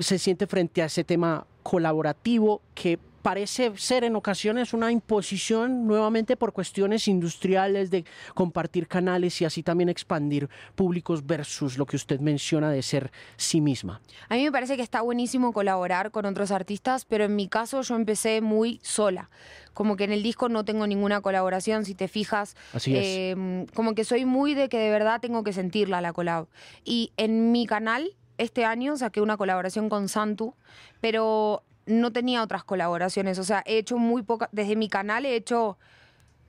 se siente frente a ese tema colaborativo que parece ser en ocasiones una imposición nuevamente por cuestiones industriales de compartir canales y así también expandir públicos versus lo que usted menciona de ser sí misma. A mí me parece que está buenísimo colaborar con otros artistas, pero en mi caso yo empecé muy sola. Como que en el disco no tengo ninguna colaboración, si te fijas. Así es. Em, como que soy muy de que de verdad tengo que sentirla la colab. Y en mi canal este año saqué una colaboración con Santu, pero no tenía otras colaboraciones. O sea, he hecho muy poca. Desde mi canal he hecho.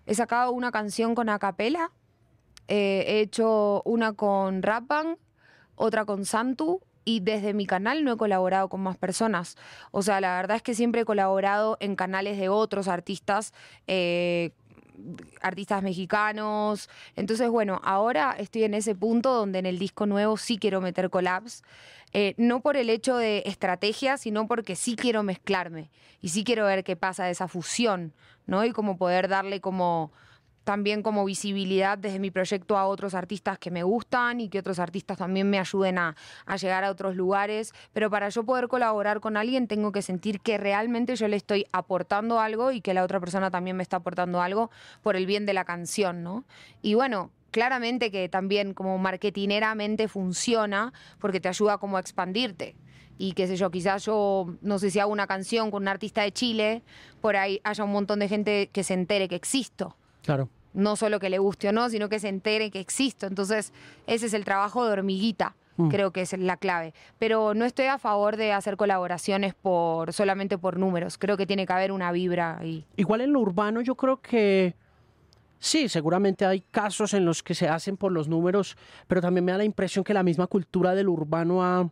He sacado una canción con Acapela. Eh, he hecho una con Rap otra con Santu. Y desde mi canal no he colaborado con más personas. O sea, la verdad es que siempre he colaborado en canales de otros artistas. Eh, artistas mexicanos. Entonces, bueno, ahora estoy en ese punto donde en el disco nuevo sí quiero meter collabs. Eh, no por el hecho de estrategia, sino porque sí quiero mezclarme y sí quiero ver qué pasa de esa fusión, ¿no? Y como poder darle como también como visibilidad desde mi proyecto a otros artistas que me gustan y que otros artistas también me ayuden a, llegar a otros lugares. Pero para yo poder colaborar con alguien tengo que sentir que realmente yo le estoy aportando algo y que la otra persona también me está aportando algo por el bien de la canción, ¿no? Y bueno, claramente que también como marketineramente funciona porque te ayuda como a expandirte. Y qué sé yo, quizás yo, no sé si hago una canción con un artista de Chile, por ahí haya un montón de gente que se entere que existo. Claro. No solo que le guste o no, sino que se entere que existo. Entonces, ese es el trabajo de hormiguita mm. creo que es la clave. Pero no estoy a favor de hacer colaboraciones por solamente por números. Creo que tiene que haber una vibra ahí. Igual en lo urbano yo creo que Sí, seguramente hay casos en los que se hacen por los números, pero también me da la impresión que la misma cultura del urbano ha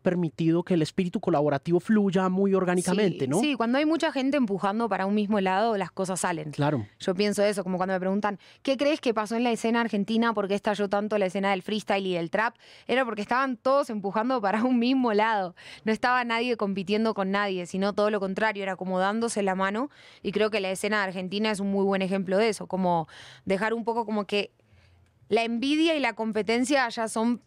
permitido que el espíritu colaborativo fluya muy orgánicamente, ¿no? Sí, cuando hay mucha gente empujando para un mismo lado, las cosas salen. Claro. Yo pienso eso, como cuando me preguntan, ¿qué crees que pasó en la escena argentina? ¿Por qué estalló tanto la escena del freestyle y del trap? Era porque estaban todos empujando para un mismo lado. No estaba nadie compitiendo con nadie, sino todo lo contrario, era como dándose la mano. Y creo que la escena de Argentina es un muy buen ejemplo de eso, como dejar un poco como que la envidia y la competencia ya son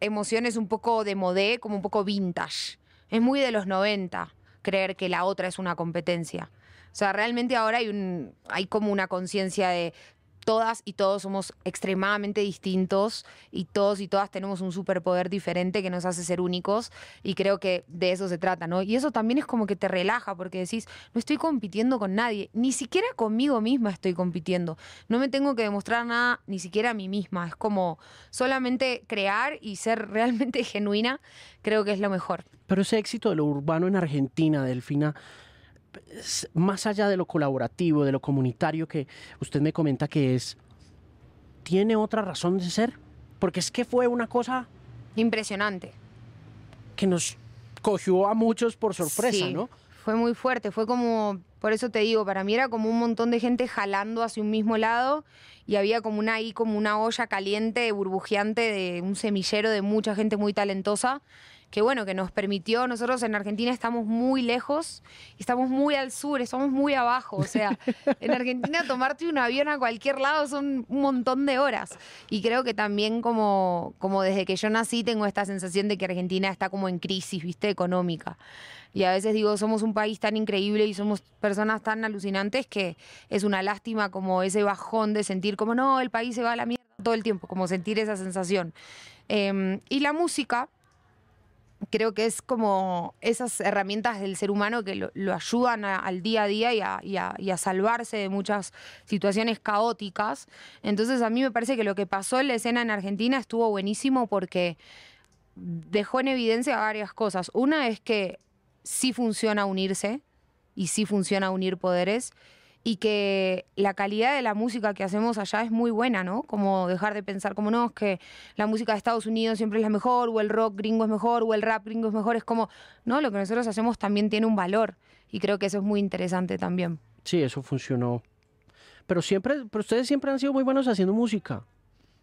emociones un poco de modé, como un poco vintage. Es muy de los 90 creer que la otra es una competencia. O sea, realmente ahora hay, un, hay como una conciencia de todas y todos somos extremadamente distintos y todos y todas tenemos un superpoder diferente que nos hace ser únicos y creo que de eso se trata, ¿no? Y eso también es como que te relaja porque decís, no estoy compitiendo con nadie, ni siquiera conmigo misma estoy compitiendo, no me tengo que demostrar nada ni siquiera a mí misma, es como solamente crear y ser *laughs* realmente genuina, creo que es lo mejor. Pero ese éxito de lo urbano en Argentina, Delfina, más allá de lo colaborativo, de lo comunitario que usted me comenta que es, ¿tiene otra razón de ser? Porque es que fue una cosa... Impresionante. Que nos cogió a muchos por sorpresa, ¿no? Fue muy fuerte, fue como, por eso te digo, para mí era como un montón de gente jalando hacia un mismo lado y había como una ahí, como una olla caliente, burbujeante de un semillero de mucha gente muy talentosa que bueno, que nos permitió, nosotros en Argentina estamos muy lejos, estamos muy al sur, estamos muy abajo, o sea, *laughs* en Argentina tomarte un avión a cualquier lado son un montón de horas. Y creo que también como, como desde que yo nací tengo esta sensación de que Argentina está como en crisis, viste, económica. Y a veces digo, somos un país tan increíble y somos personas tan alucinantes que es una lástima como ese bajón de sentir como, no, el país se va a la mierda todo el tiempo, como sentir esa sensación. Em, y la música creo que es como esas herramientas del ser humano que lo, ayudan al día a día y a, salvarse de muchas situaciones caóticas. Entonces a mí me parece que lo que pasó en la escena en Argentina estuvo buenísimo porque dejó en evidencia varias cosas. Una es que sí funciona unirse y sí funciona unir poderes y que la calidad de la música que hacemos allá es muy buena, ¿no? Como dejar de pensar como no, es que la música de Estados Unidos siempre es la mejor, o el rock gringo es mejor, o el rap gringo es mejor, es como, no, lo que nosotros hacemos también tiene un valor y creo que eso es muy interesante también. Sí, eso funcionó pero siempre, pero ustedes siempre han sido muy buenos haciendo música.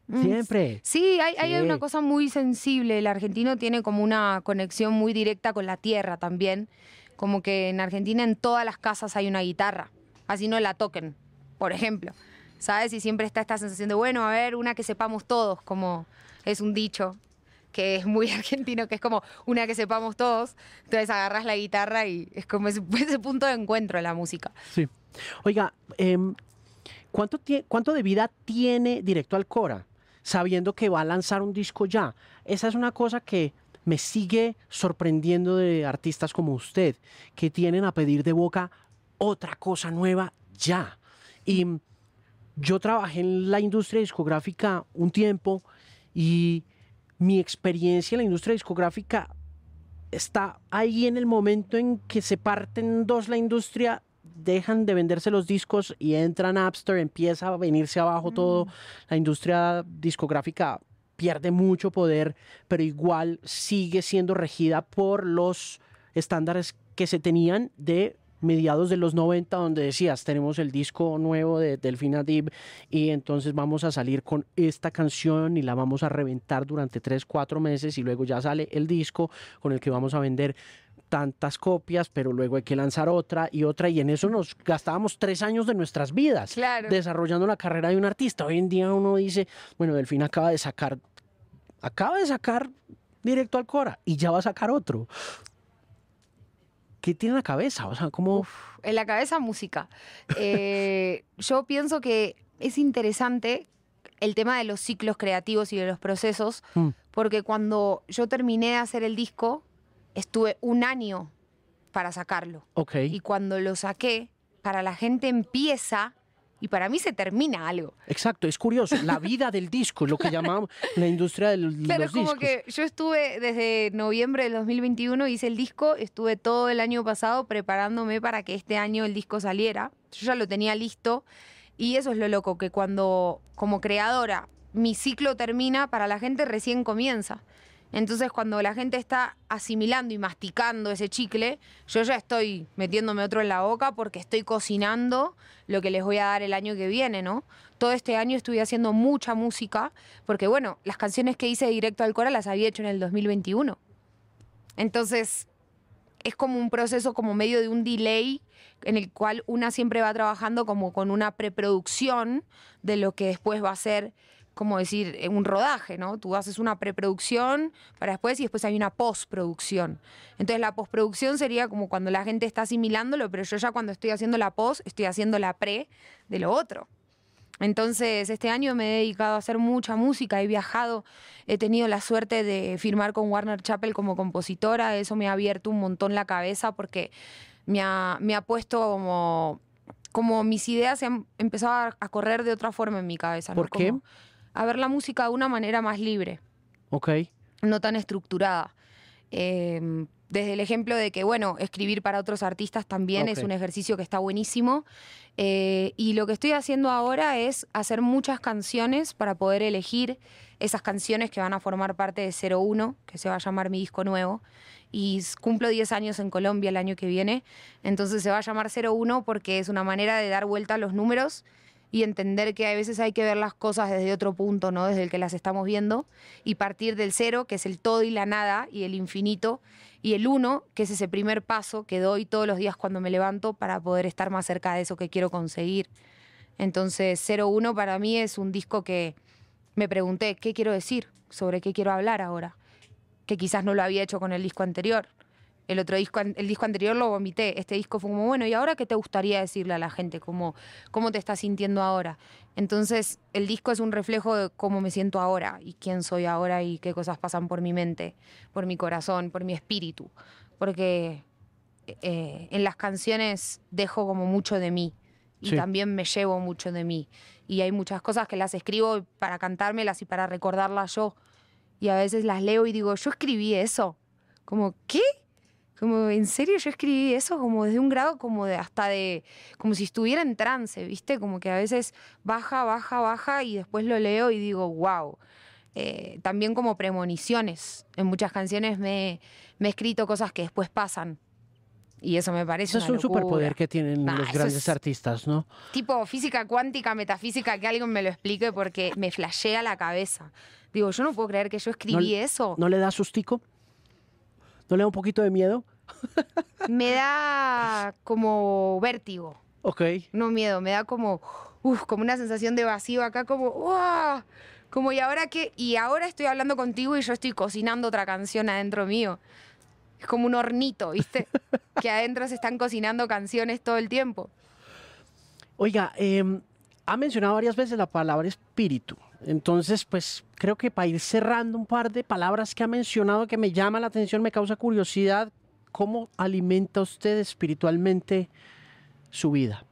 Mm, Siempre. Sí, hay, una cosa muy sensible. El argentino tiene como una conexión muy directa con la tierra también. Como que en Argentina en todas las casas hay una guitarra. Así no la toquen, por ejemplo. ¿Sabes? Y siempre está esta sensación de, bueno, a ver, una que sepamos todos, como es un dicho que es muy *laughs* argentino, que es como una que sepamos todos. Entonces agarras la guitarra y es como ese, *laughs* ese punto de encuentro de la música. Sí. Oiga, em, ¿cuánto, ¿cuánto de vida tiene Directo al Cora? Sabiendo que va a lanzar un disco ya. Esa es una cosa que me sigue sorprendiendo de artistas como usted, que tienen a pedir de boca otra cosa nueva ya. Y mm, yo trabajé en la industria discográfica un tiempo y mi experiencia en la industria discográfica está ahí en el momento en que se parte en dos la industria, dejan de venderse los discos y entra Napster, empieza a venirse abajo todo, la industria discográfica pierde mucho poder, pero igual sigue siendo regida por los estándares que se tenían de mediados de los 90 donde decías tenemos el disco nuevo de Delfina Deep y entonces vamos a salir con esta canción y la vamos a reventar durante 3, 4 meses y luego ya sale el disco con el que vamos a vender tantas copias, pero luego hay que lanzar otra y otra y en eso nos gastábamos tres años de nuestras vidas Claro. desarrollando la carrera de un artista. Hoy en día uno dice, bueno, Delfina acaba de sacar, acaba de sacar directo al Cora y ya va a sacar otro. ¿Qué tiene en la cabeza? O sea, ¿cómo? En la cabeza, música. *laughs* Eh, yo pienso que es interesante el tema de los ciclos creativos y de los procesos, Mm. porque cuando yo terminé de hacer el disco, estuve un año para sacarlo. Ok. Y cuando lo saqué, para la gente empieza y para mí se termina algo. Exacto, es curioso. La vida del disco, lo que *laughs* llamamos la industria de los Claro, como discos. que yo estuve desde noviembre del 2021, hice el disco, estuve todo el año pasado preparándome para que este año el disco saliera. Yo ya lo tenía listo y eso es lo loco, que cuando como creadora mi ciclo termina, para la gente recién comienza. Entonces cuando la gente está asimilando y masticando ese chicle, yo ya estoy metiéndome otro en la boca porque estoy cocinando lo que les voy a dar el año que viene, ¿no? Todo este año estuve haciendo mucha música, porque bueno, las canciones que hice directo al Cora las había hecho en el 2021. Entonces, es como un proceso como medio de un delay en el cual una siempre va trabajando como con una preproducción de lo que después va a ser, como decir, eh, un rodaje, ¿no? Tú haces una preproducción para después y después hay una postproducción. Entonces la postproducción sería como cuando la gente está asimilándolo, pero yo ya cuando estoy haciendo la post, estoy haciendo la pre de lo otro. Entonces, este año me he dedicado a hacer mucha música, he viajado, he tenido la suerte de firmar con Warner Chappell como compositora, eso me ha abierto un montón la cabeza porque me ha, me ha puesto como, como mis ideas se han empezado a, correr de otra forma en mi cabeza. ¿no? ¿Por qué? Como a ver la música de una manera más libre Ok. no tan estructurada. Eh, desde el ejemplo de que, bueno, escribir para otros artistas también es un ejercicio que está buenísimo. Eh, y lo que estoy haciendo ahora es hacer muchas canciones para poder elegir esas canciones que van a formar parte de 01, que se va a llamar mi disco nuevo. Y cumplo 10 años en Colombia el año que viene. Entonces se va a llamar 01 porque es una manera de dar vuelta a los números y entender que a veces hay que ver las cosas desde otro punto, ¿no? Desde el que las estamos viendo, y partir del cero, que es el todo y la nada, y el infinito, y el uno, que es ese primer paso que doy todos los días cuando me levanto para poder estar más cerca de eso que quiero conseguir. Entonces, 01 para mí es un disco que me pregunté, ¿qué quiero decir? ¿Sobre qué quiero hablar ahora? Que quizás no lo había hecho con el disco anterior. El otro disco, el disco anterior lo vomité. Este disco fue como, bueno, ¿y ahora qué te gustaría decirle a la gente? ¿Cómo, cómo te estás sintiendo ahora? Entonces, el disco es un reflejo de cómo me siento ahora y quién soy ahora y qué cosas pasan por mi mente, por mi corazón, por mi espíritu. Porque eh, en las canciones dejo como mucho de mí y Sí. también me llevo mucho de mí. Y hay muchas cosas que las escribo para cantármelas y para recordarlas yo. Y a veces las leo y digo, yo escribí eso. Como, ¿qué? Como, ¿en serio yo escribí eso? Como desde un grado como de hasta de, como si estuviera en trance, ¿viste? Como que a veces baja, baja, baja y después lo leo y digo, wow. Eh, también como premoniciones. En muchas canciones me, me he escrito cosas que después pasan. y eso me parece Eso es una un superpoder locura. que tienen Nah, los grandes es- artistas, ¿no? Tipo física cuántica, metafísica, que alguien me lo explique porque me flashea la cabeza. Digo, yo no puedo creer que yo escribí eso. ¿No le da sustico? ¿No le da un poquito de miedo? Me da como vértigo. Ok. No miedo, me da como, uf, como una sensación de vacío acá, como, ¡uah! Como, ¿y ahora qué? Y ahora estoy hablando contigo y yo estoy cocinando otra canción adentro mío. Es como un hornito, ¿viste? *laughs* que adentro se están cocinando canciones todo el tiempo. Oiga, em, ha mencionado varias veces la palabra espíritu. Entonces, pues creo que para ir cerrando un par de palabras que ha mencionado que me llama la atención, me causa curiosidad, ¿cómo alimenta usted espiritualmente su vida?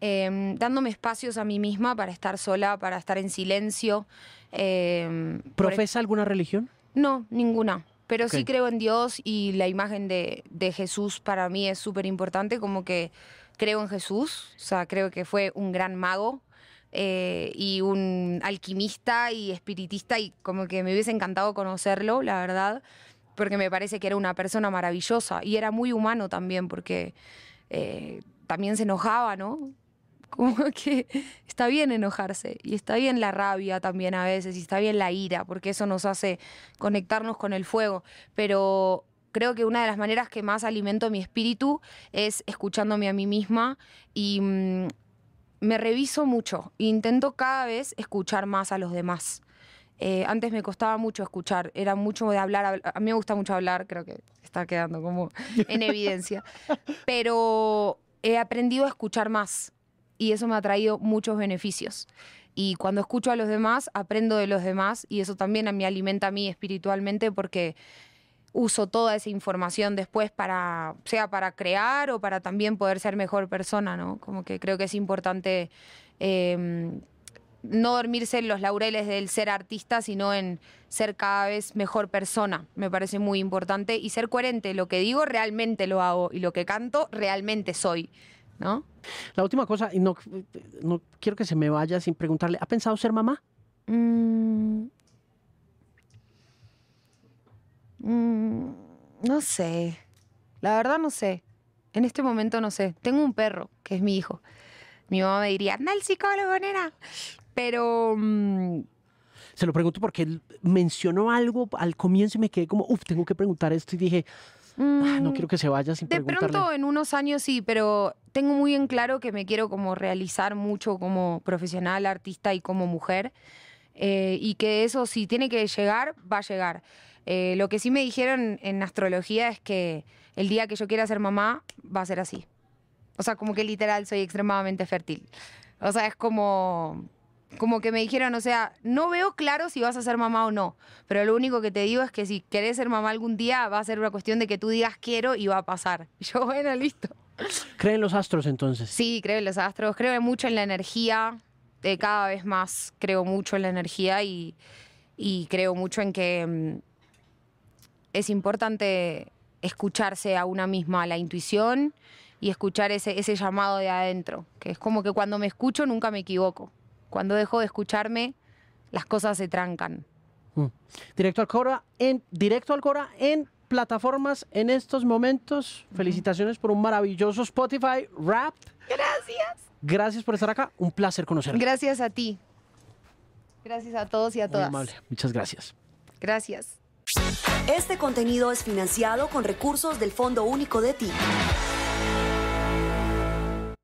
Eh, dándome espacios a mí misma para estar sola, para estar en silencio. eh, por ¿Profesa alguna religión? No, ninguna. Pero sí creo en Dios y la imagen de, de Jesús para mí es súper importante, como que creo en Jesús, o sea, creo que fue un gran mago eh, y un alquimista y espiritista y como que me hubiese encantado conocerlo, la verdad, porque me parece que era una persona maravillosa y era muy humano también, porque eh, también se enojaba, ¿no? Como *laughs* que está bien enojarse y está bien la rabia también a veces y está bien la ira, porque eso nos hace conectarnos con el fuego. Pero creo que una de las maneras que más alimento mi espíritu es escuchándome a mí misma y mm, me reviso mucho. Intento cada vez escuchar más a los demás. Eh, antes me costaba mucho escuchar, era mucho de hablar, habl- a mí me gusta mucho hablar, creo que está quedando como en *laughs* evidencia, pero he aprendido a escuchar más y eso me ha traído muchos beneficios. Y cuando escucho a los demás, aprendo de los demás y eso también me alimenta a mí espiritualmente porque uso toda esa información después para, sea para crear o para también poder ser mejor persona, ¿no? Como que creo que es importante eh, no dormirse en los laureles del ser artista, sino en ser cada vez mejor persona. Me parece muy importante y ser coherente. Lo que digo realmente lo hago y lo que canto realmente soy, ¿no? La última cosa, y no, no quiero que se me vaya sin preguntarle, ¿ha pensado ser mamá? Mm. Mm, no sé. La verdad no sé. En este momento no sé. Tengo un perro, que es mi hijo. Mi mamá me diría, anda al psicólogo, nena. Pero mm, Se lo pregunto porque él mencionó algo al comienzo y me quedé como, uff, tengo que preguntar esto y dije, "Ah, no mm, quiero que se vaya sin De preguntarle. pronto en unos años sí, pero tengo muy en claro que me quiero como realizar mucho como profesional, artista y como mujer. eh, y que eso si tiene que llegar, va a llegar. Eh, lo que sí me dijeron en astrología es que el día que yo quiera ser mamá va a ser así. O sea, como que literal soy extremadamente fértil. O sea, es como, como que me dijeron, o sea, no veo claro si vas a ser mamá o no, pero lo único que te digo es que si querés ser mamá algún día va a ser una cuestión de que tú digas quiero y va a pasar. Y yo, *laughs* bueno, listo. ¿Creen los astros entonces? Sí, creo en los astros, creo mucho en la energía, eh, cada vez más creo mucho en la energía y, y creo mucho en que mm, es importante escucharse a una misma, la intuición y escuchar ese, ese llamado de adentro, que es como que cuando me escucho nunca me equivoco. Cuando dejo de escucharme, las cosas se trancan. Mm. Directo al Cora en Directo al Cora en plataformas en estos momentos. Felicitaciones por un maravilloso Spotify Rap. Gracias. Gracias por estar acá. Un placer conocerla. Gracias a ti. Gracias a todos y a Muy todas. amable. Muchas gracias. Gracias. Este contenido es financiado con recursos del Fondo Único de Ti.